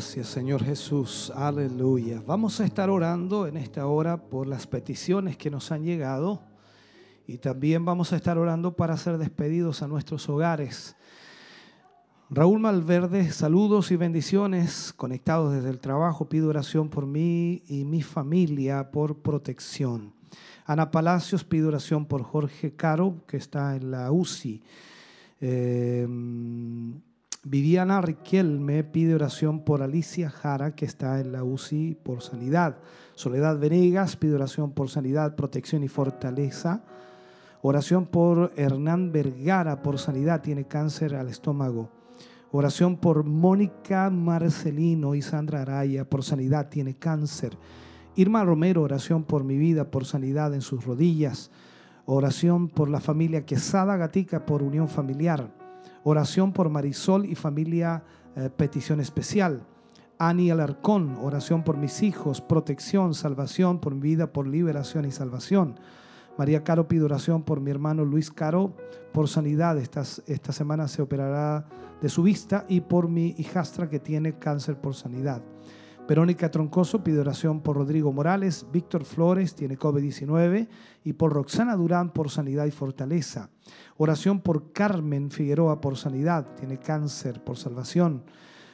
Gracias, Señor Jesús. Aleluya. Vamos a estar orando en esta hora por las peticiones que nos han llegado y también vamos a estar orando para ser despedidos a nuestros hogares. Raúl Malverde, saludos y bendiciones conectados desde el trabajo. Pido oración por mí y mi familia por protección. Ana Palacios, pido oración por Jorge Caro, que está en la UCI. Em, Viviana Riquelme pide oración por Alicia Jara, que está en la UCI por sanidad. Soledad Venegas pide oración por sanidad, protección y fortaleza. Oración por Hernán Vergara por sanidad, tiene cáncer al estómago. Oración por Mónica Marcelino y Sandra Araya por sanidad, tiene cáncer. Irma Romero, oración por mi vida, por sanidad en sus rodillas. Oración por la familia Quesada Gatica por unión familiar. Oración por Marisol y familia eh, petición especial. Ani Alarcón, oración por mis hijos, protección, salvación, por mi vida, por liberación y salvación. María Caro pide oración por mi hermano Luis Caro por sanidad. Esta, esta semana se operará de su vista y por mi hijastra que tiene cáncer por sanidad. Verónica Troncoso pide oración por Rodrigo Morales, Víctor Flores tiene COVID-19 y por Roxana Durán por sanidad y fortaleza. Oración por Carmen Figueroa por sanidad, tiene cáncer por salvación.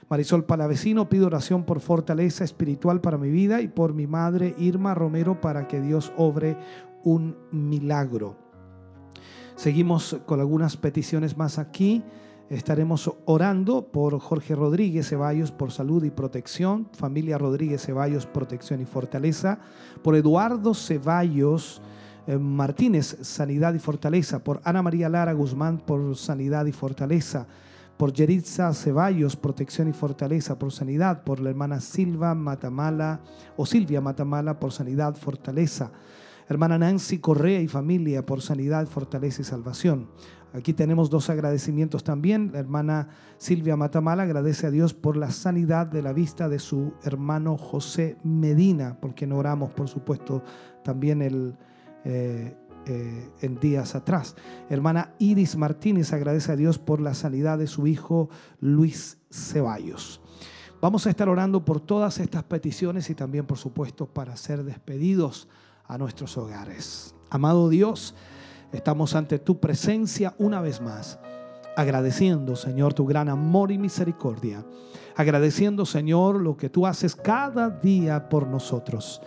Marisol Palavecino pide oración por fortaleza espiritual para mi vida y por mi madre Irma Romero para que Dios obre un milagro. Seguimos con algunas peticiones más aquí. Estaremos orando por Jorge Rodríguez Ceballos por salud y protección, familia Rodríguez Ceballos, protección y fortaleza, por Eduardo Ceballos eh, Martínez, sanidad y fortaleza, por Ana María Lara Guzmán por sanidad y fortaleza, por Yeritza Ceballos, protección y fortaleza, por sanidad, por la hermana Silva Matamala o Silvia Matamala por sanidad, fortaleza, hermana Nancy Correa y familia por sanidad, fortaleza y salvación. Aquí tenemos dos agradecimientos también. La hermana Silvia Matamala agradece a Dios por la sanidad de la vista de su hermano José Medina, por quien oramos, por supuesto, también el, eh, eh, en días atrás. Hermana Iris Martínez agradece a Dios por la sanidad de su hijo Luis Ceballos. Vamos a estar orando por todas estas peticiones y también, por supuesto, para ser despedidos a nuestros hogares. Amado Dios, Estamos ante tu presencia una vez más, agradeciendo, Señor, tu gran amor y misericordia. Agradeciendo, Señor, lo que tú haces cada día por nosotros.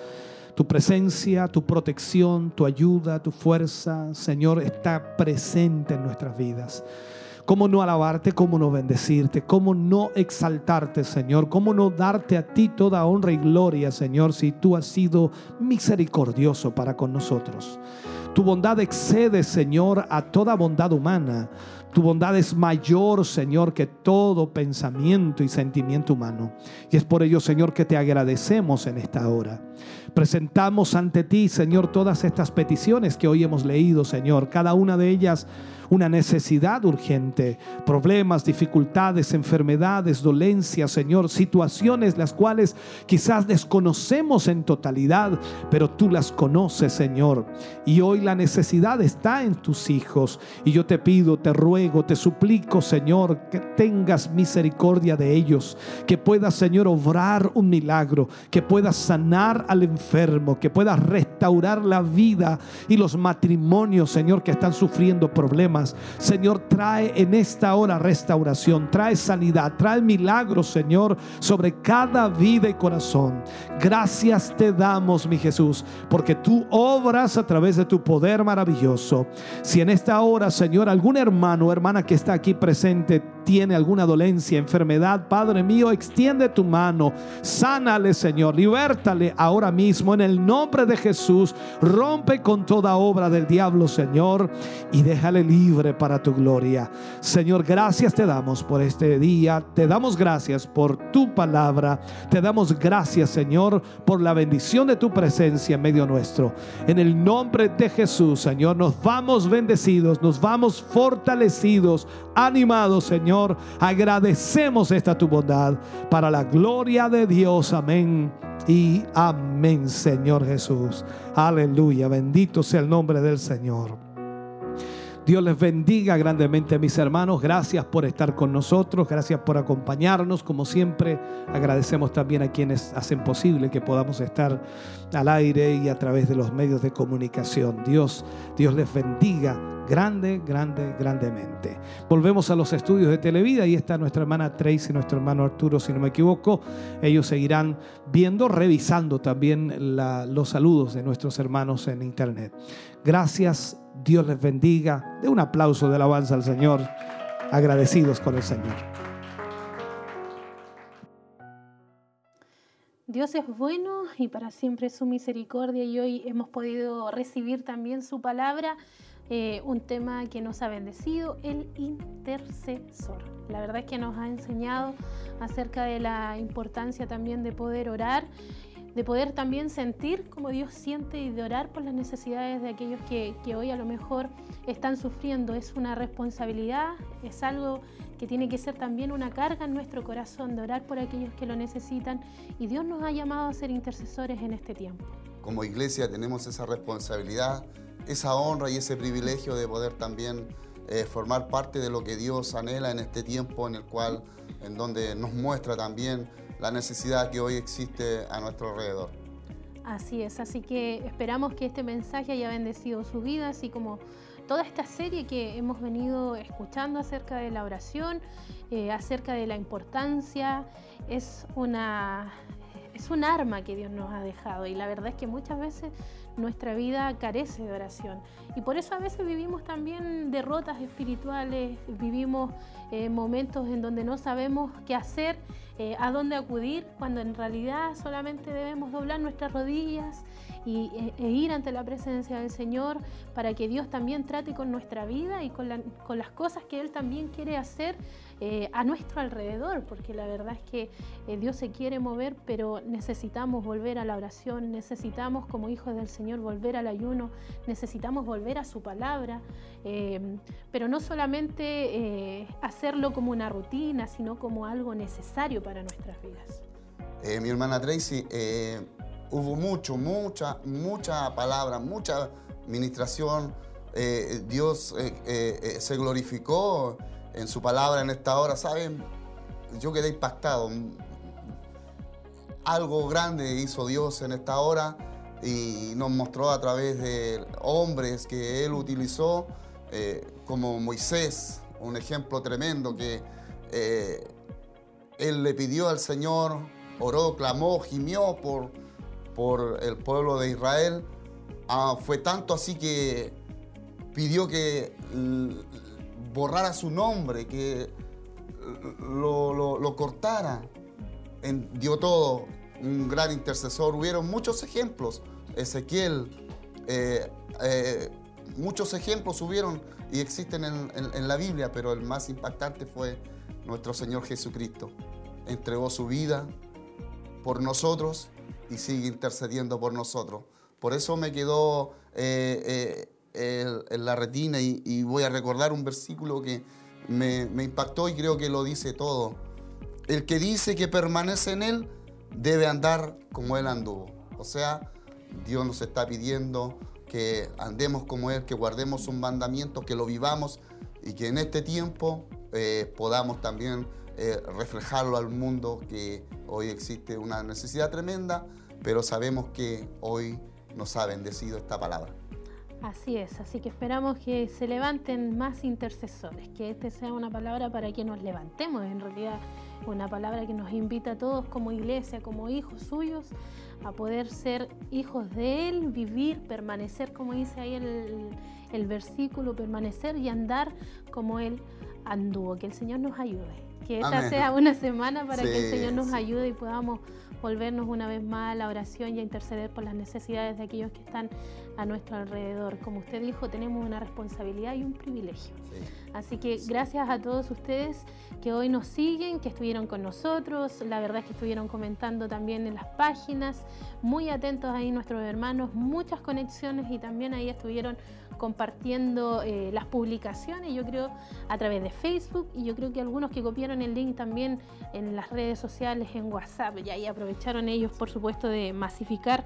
Tu presencia, tu protección, tu ayuda, tu fuerza, Señor, está presente en nuestras vidas. ¿Cómo no alabarte? ¿Cómo no bendecirte? ¿Cómo no exaltarte, Señor? ¿Cómo no darte a ti toda honra y gloria, Señor, si tú has sido misericordioso para con nosotros? Tu bondad excede, Señor, a toda bondad humana. Tu bondad es mayor, Señor, que todo pensamiento y sentimiento humano. Y es por ello, Señor, que te agradecemos en esta hora. Presentamos ante ti, Señor, todas estas peticiones que hoy hemos leído, Señor. Cada una de ellas una necesidad urgente, problemas, dificultades, enfermedades, dolencias, Señor, situaciones las cuales quizás desconocemos en totalidad, pero tú las conoces, Señor. Y hoy la necesidad está en tus hijos. Y yo te pido, te ruego, te suplico, Señor, que tengas misericordia de ellos, que puedas, Señor, obrar un milagro, que puedas sanar al enfermo, que puedas restaurar la vida y los matrimonios, Señor, que están sufriendo problemas Señor, trae en esta hora restauración, trae sanidad, trae milagros, Señor, sobre cada vida y corazón. Gracias te damos, mi Jesús, porque tú obras a través de tu poder maravilloso. Si en esta hora, Señor, algún hermano o hermana que está aquí presente tiene alguna dolencia, enfermedad, Padre mío, extiende tu mano, sánale, Señor, libértale ahora mismo en el nombre de Jesús. Rompe con toda obra del diablo, Señor, y déjale libre para tu gloria. Señor, gracias te damos por este día. Te damos gracias por tu palabra. Te damos gracias, Señor, por la bendición de tu presencia en medio nuestro. En el nombre de Jesús, Señor, nos vamos bendecidos, nos vamos fortalecidos, animados, Señor. Agradecemos esta tu bondad para la gloria de Dios. Amén. Y amén, Señor Jesús. Aleluya. Bendito sea el nombre del Señor. Dios les bendiga grandemente mis hermanos. Gracias por estar con nosotros. Gracias por acompañarnos. Como siempre, agradecemos también a quienes hacen posible que podamos estar al aire y a través de los medios de comunicación. Dios, Dios les bendiga grande, grande, grandemente. Volvemos a los estudios de Televida. Ahí está nuestra hermana Tracy y nuestro hermano Arturo, si no me equivoco. Ellos seguirán viendo, revisando también los saludos de nuestros hermanos en internet. Gracias, Dios les bendiga. De un aplauso de alabanza al Señor. Agradecidos con el Señor. Dios es bueno y para siempre su misericordia y hoy hemos podido recibir también su palabra eh, un tema que nos ha bendecido, el intercesor. La verdad es que nos ha enseñado acerca de la importancia también de poder orar, de poder también sentir como Dios siente y de orar por las necesidades de aquellos que, hoy a lo mejor están sufriendo. Es una responsabilidad, es algo que tiene que ser también una carga en nuestro corazón de orar por aquellos que lo necesitan y Dios nos ha llamado a ser intercesores en este tiempo. Como iglesia tenemos esa responsabilidad esa honra y ese privilegio de poder también eh, formar parte de lo que Dios anhela en este tiempo en el cual, en donde nos muestra también la necesidad que hoy existe a nuestro alrededor. Así es, así que esperamos que este mensaje haya bendecido su vida, así como toda esta serie que hemos venido escuchando acerca de la oración, eh, acerca de la importancia, es una, es un arma que Dios nos ha dejado y la verdad es que muchas veces nuestra vida carece de oración. Y por eso a veces vivimos también derrotas espirituales, vivimos eh, momentos en donde no sabemos qué hacer, eh, a dónde acudir, cuando en realidad solamente debemos doblar nuestras rodillas y, e, e ir ante la presencia del Señor para que Dios también trate con nuestra vida y con, con las cosas que Él también quiere hacer eh, a nuestro alrededor, porque la verdad es que eh, Dios se quiere mover, pero necesitamos volver a la oración, necesitamos como hijos del Señor volver al ayuno, necesitamos volver a su palabra, eh, pero no solamente hacerlo como una rutina, sino como algo necesario para nuestras vidas. mi hermana Tracy, hubo mucho, mucha, mucha palabra, mucha ministración. Dios se glorificó en su palabra en esta hora, ¿saben? Yo quedé impactado. Algo grande hizo Dios en esta hora y nos mostró a través de hombres que Él utilizó, eh, como Moisés, un ejemplo tremendo que eh, Él le pidió al Señor, oró, clamó, gimió por, por el pueblo de Israel. Ah, fue tanto así que pidió que borrara su nombre, que lo, cortara. dio todo, un gran intercesor. Hubieron muchos ejemplos. Ezequiel, eh, eh, muchos ejemplos hubieron y existen en, la Biblia, pero el más impactante fue nuestro Señor Jesucristo. Entregó su vida por nosotros y sigue intercediendo por nosotros. Por eso me quedó eh, en la retina y, voy a recordar un versículo que me, impactó y creo que lo dice todo. El que dice que permanece en Él debe andar como Él anduvo. O sea, Dios nos está pidiendo que andemos como Él, que guardemos un mandamiento, que lo vivamos y que en este tiempo eh, podamos también eh, reflejarlo al mundo, que hoy existe una necesidad tremenda, pero sabemos que hoy nos ha bendecido esta palabra. Así es, así que esperamos que se levanten más intercesores, que este sea una palabra para que nos levantemos, en realidad una palabra que nos invita a todos como iglesia, como hijos suyos, a poder ser hijos de Él, vivir, permanecer, como dice ahí el, el versículo, permanecer y andar como Él anduvo. Que el Señor nos ayude, que esta sea una semana para que el Señor nos ayude y podamos volvernos una vez más a la oración y a interceder por las necesidades de aquellos que están a nuestro alrededor. Como usted dijo, tenemos una responsabilidad y un privilegio. Así que gracias a todos ustedes que hoy nos siguen, que estuvieron con nosotros, la verdad es que estuvieron comentando también en las páginas, muy atentos ahí nuestros hermanos, muchas conexiones y también ahí estuvieron compartiendo eh, las publicaciones, yo creo, a través de Facebook y yo creo que algunos que copiaron el link también en las redes sociales, en WhatsApp, y ahí aprovecharon ellos, por supuesto, de masificar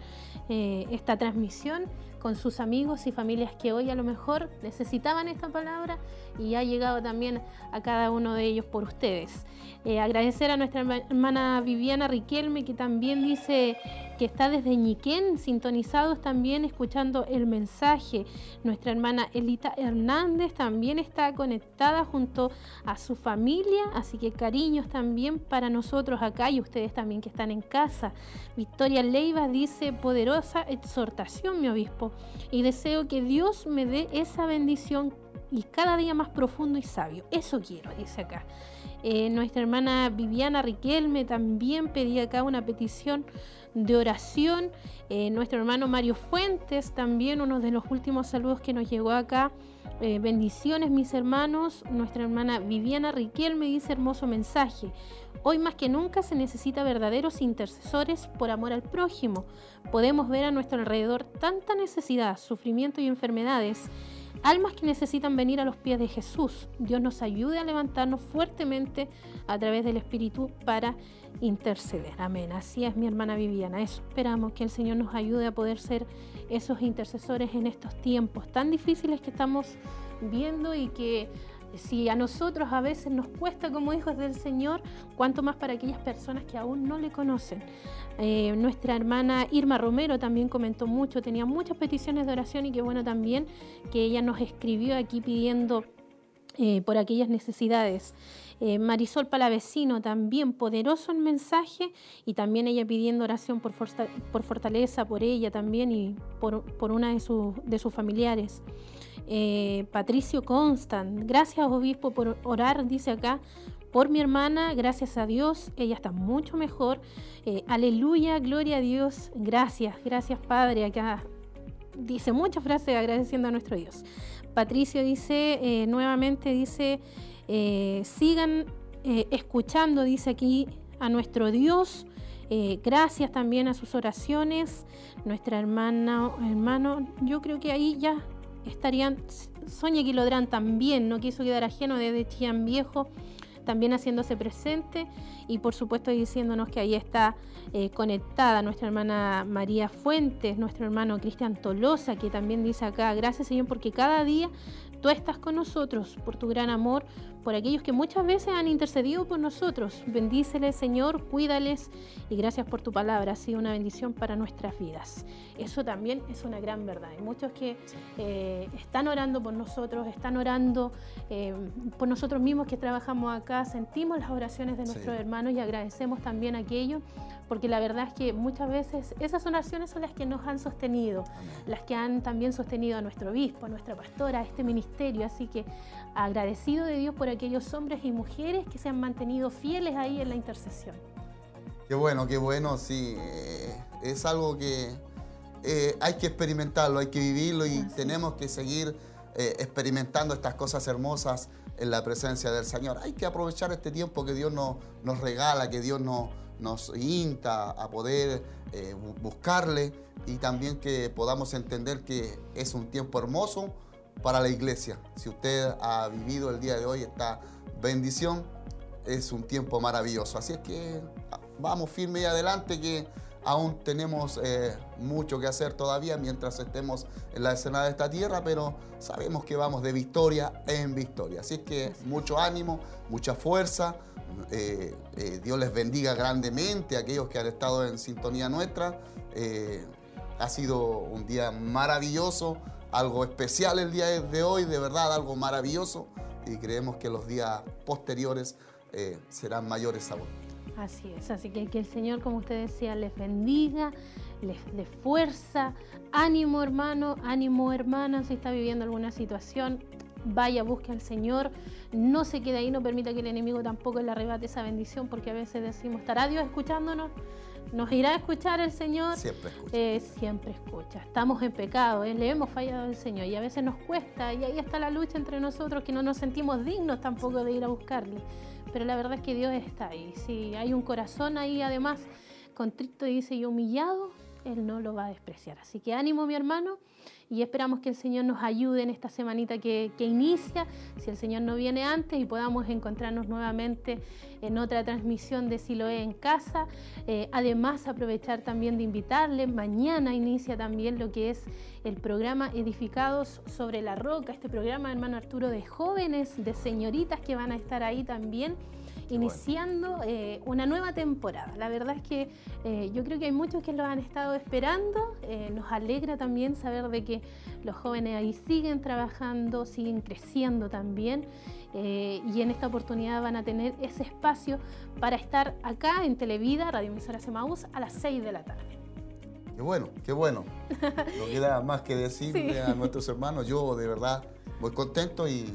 eh, esta transmisión con sus amigos y familias que hoy a lo mejor necesitaban esta palabra y ha llegado también a cada uno de ellos por ustedes. Eh, agradecer a nuestra hermana Viviana Riquelme, que también dice que está desde Ñiquén, sintonizados también escuchando el mensaje. Nuestra hermana Elita Hernández también está conectada junto a su familia, así que cariños también para nosotros acá y ustedes también que están en casa. Victoria Leiva dice, poderosa exhortación, mi obispo, y deseo que Dios me dé esa bendición y cada día más profundo y sabio. Eso quiero, dice acá. Eh, nuestra hermana Viviana Riquelme también pedía acá una petición de oración. Eh, nuestro hermano Mario Fuentes también, uno de los últimos saludos que nos llegó acá. Eh, bendiciones mis hermanos. Nuestra hermana Viviana Riquelme dice hermoso mensaje. Hoy más que nunca se necesita verdaderos intercesores por amor al prójimo. Podemos ver a nuestro alrededor tanta necesidad, sufrimiento y enfermedades almas que necesitan venir a los pies de Jesús. Dios nos ayude a levantarnos fuertemente a través del Espíritu para interceder. Amén. Así es mi hermana Viviana. Eso esperamos que el Señor nos ayude a poder ser esos intercesores en estos tiempos tan difíciles que estamos viendo y que si a nosotros a veces nos cuesta como hijos del Señor, cuanto más para aquellas personas que aún no le conocen. Eh, nuestra hermana Irma Romero también comentó mucho, tenía muchas peticiones de oración y qué bueno también que ella nos escribió aquí pidiendo eh, por aquellas necesidades. Eh, Marisol Palavecino también poderoso el mensaje y también ella pidiendo oración por, fortaleza por ella también y por, una de, de sus familiares. Patricio Constant, gracias obispo por orar, dice acá, por mi hermana, gracias a Dios, ella está mucho mejor. Eh, aleluya, gloria a Dios, gracias, gracias Padre. Acá dice muchas frases agradeciendo a nuestro Dios. Patricio dice, eh, nuevamente dice, eh, sigan escuchando, dice aquí, a nuestro Dios. gracias también a sus oraciones. Nuestra hermana, hermano, yo creo que ahí ya estarían. Sonia Quilodrán también no quiso quedar ajeno desde Chian Viejo también haciéndose presente y por supuesto diciéndonos que ahí está eh, conectada nuestra hermana María Fuentes, nuestro hermano Cristian Tolosa, que también dice acá, gracias Señor porque cada día tú estás con nosotros por tu gran amor, por aquellos que muchas veces han intercedido por nosotros. Bendíceles, Señor, cuídales y gracias por tu palabra. Ha sido una bendición para nuestras vidas. Eso también es una gran verdad. Hay muchos que eh, están orando por nosotros, están orando eh, por nosotros mismos que trabajamos acá. Sentimos las oraciones de nuestros hermanos y agradecemos también aquello porque la verdad es que muchas veces esas oraciones son las que nos han sostenido, las que han también sostenido a nuestro obispo, a nuestra pastora, a este ministerio. Así que agradecido de Dios por aquellos hombres y mujeres que se han mantenido fieles ahí en la intercesión. Qué bueno, qué bueno, sí. Eh, es algo que eh, hay que experimentarlo, hay que vivirlo y tenemos que seguir eh, experimentando estas cosas hermosas en la presencia del Señor. Hay que aprovechar este tiempo que Dios nos, nos regala, que Dios nos, nos insta a poder buscarle y también que podamos entender que es un tiempo hermoso para la iglesia. Si usted ha vivido el día de hoy esta bendición, es un tiempo maravilloso. Así es que ah, vamos firme y adelante que aún tenemos eh, mucho que hacer todavía mientras estemos en la escena de esta tierra, pero sabemos que vamos de victoria en victoria. Así es que mucho ánimo, mucha fuerza. Eh, eh, Dios les bendiga grandemente a aquellos que han estado en sintonía nuestra. ha sido un día maravilloso algo especial el día de hoy, de verdad, algo maravilloso y creemos que los días posteriores eh, serán mayores aún. Así es, así que que el Señor, como usted decía, les bendiga, les dé fuerza, ánimo hermano, ánimo hermana, si está viviendo alguna situación, vaya, busque al Señor, no se quede ahí, no permita que el enemigo tampoco le arrebate esa bendición, porque a veces decimos, ¿estará Dios escuchándonos? ¿Nos irá a escuchar el Señor? Siempre escucha. Eh, siempre escucha. Estamos en pecado, ¿eh? le hemos fallado al Señor y a veces nos cuesta y ahí está la lucha entre nosotros que no nos sentimos dignos tampoco de ir a buscarle. Pero la verdad es que Dios está ahí. Si hay un corazón ahí además contrito dice y humillado, Él no lo va a despreciar. Así que ánimo mi hermano y esperamos que el Señor nos ayude en esta semanita que, inicia, si el Señor no viene antes y podamos encontrarnos nuevamente en otra transmisión de Siloé en casa. Eh, además, aprovechar también de invitarle, mañana inicia también lo que es el programa Edificados sobre la Roca, este programa, hermano Arturo, de jóvenes, de señoritas que van a estar ahí también iniciando eh, una nueva temporada. La verdad es que eh, yo creo que hay muchos que lo han estado esperando. Eh, nos alegra también saber de que los jóvenes ahí siguen trabajando, siguen creciendo también. y en esta oportunidad van a tener ese espacio para estar acá en Televida, Radio Emisora Semaús, a las 6 de la tarde. Qué bueno, qué bueno. No queda más que decirle a nuestros hermanos. Yo de verdad muy contento y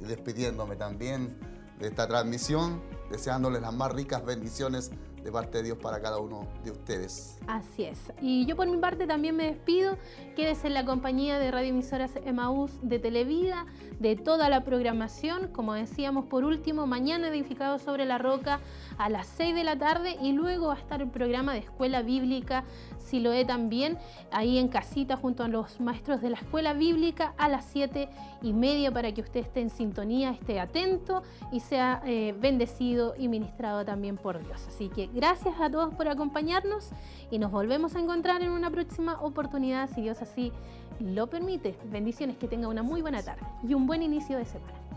despidiéndome también de esta transmisión, deseándoles las más ricas bendiciones de parte de Dios para cada uno de ustedes. Así es. Y yo por mi parte también me despido. Quédese en la compañía de Radio Emisoras Emaús de Televida, de toda la programación. Como decíamos, por último, mañana edificado sobre la roca a las 6 de la tarde y luego va a estar el programa de Escuela Bíblica si lo he también, ahí en casita junto a los maestros de la escuela bíblica a las 7 y media para que usted esté en sintonía, esté atento y sea eh, bendecido y ministrado también por Dios. Así que gracias a todos por acompañarnos nos volvemos a encontrar en una próxima oportunidad, si Dios así lo permite. Bendiciones, que tenga una muy buena tarde y un buen inicio de semana.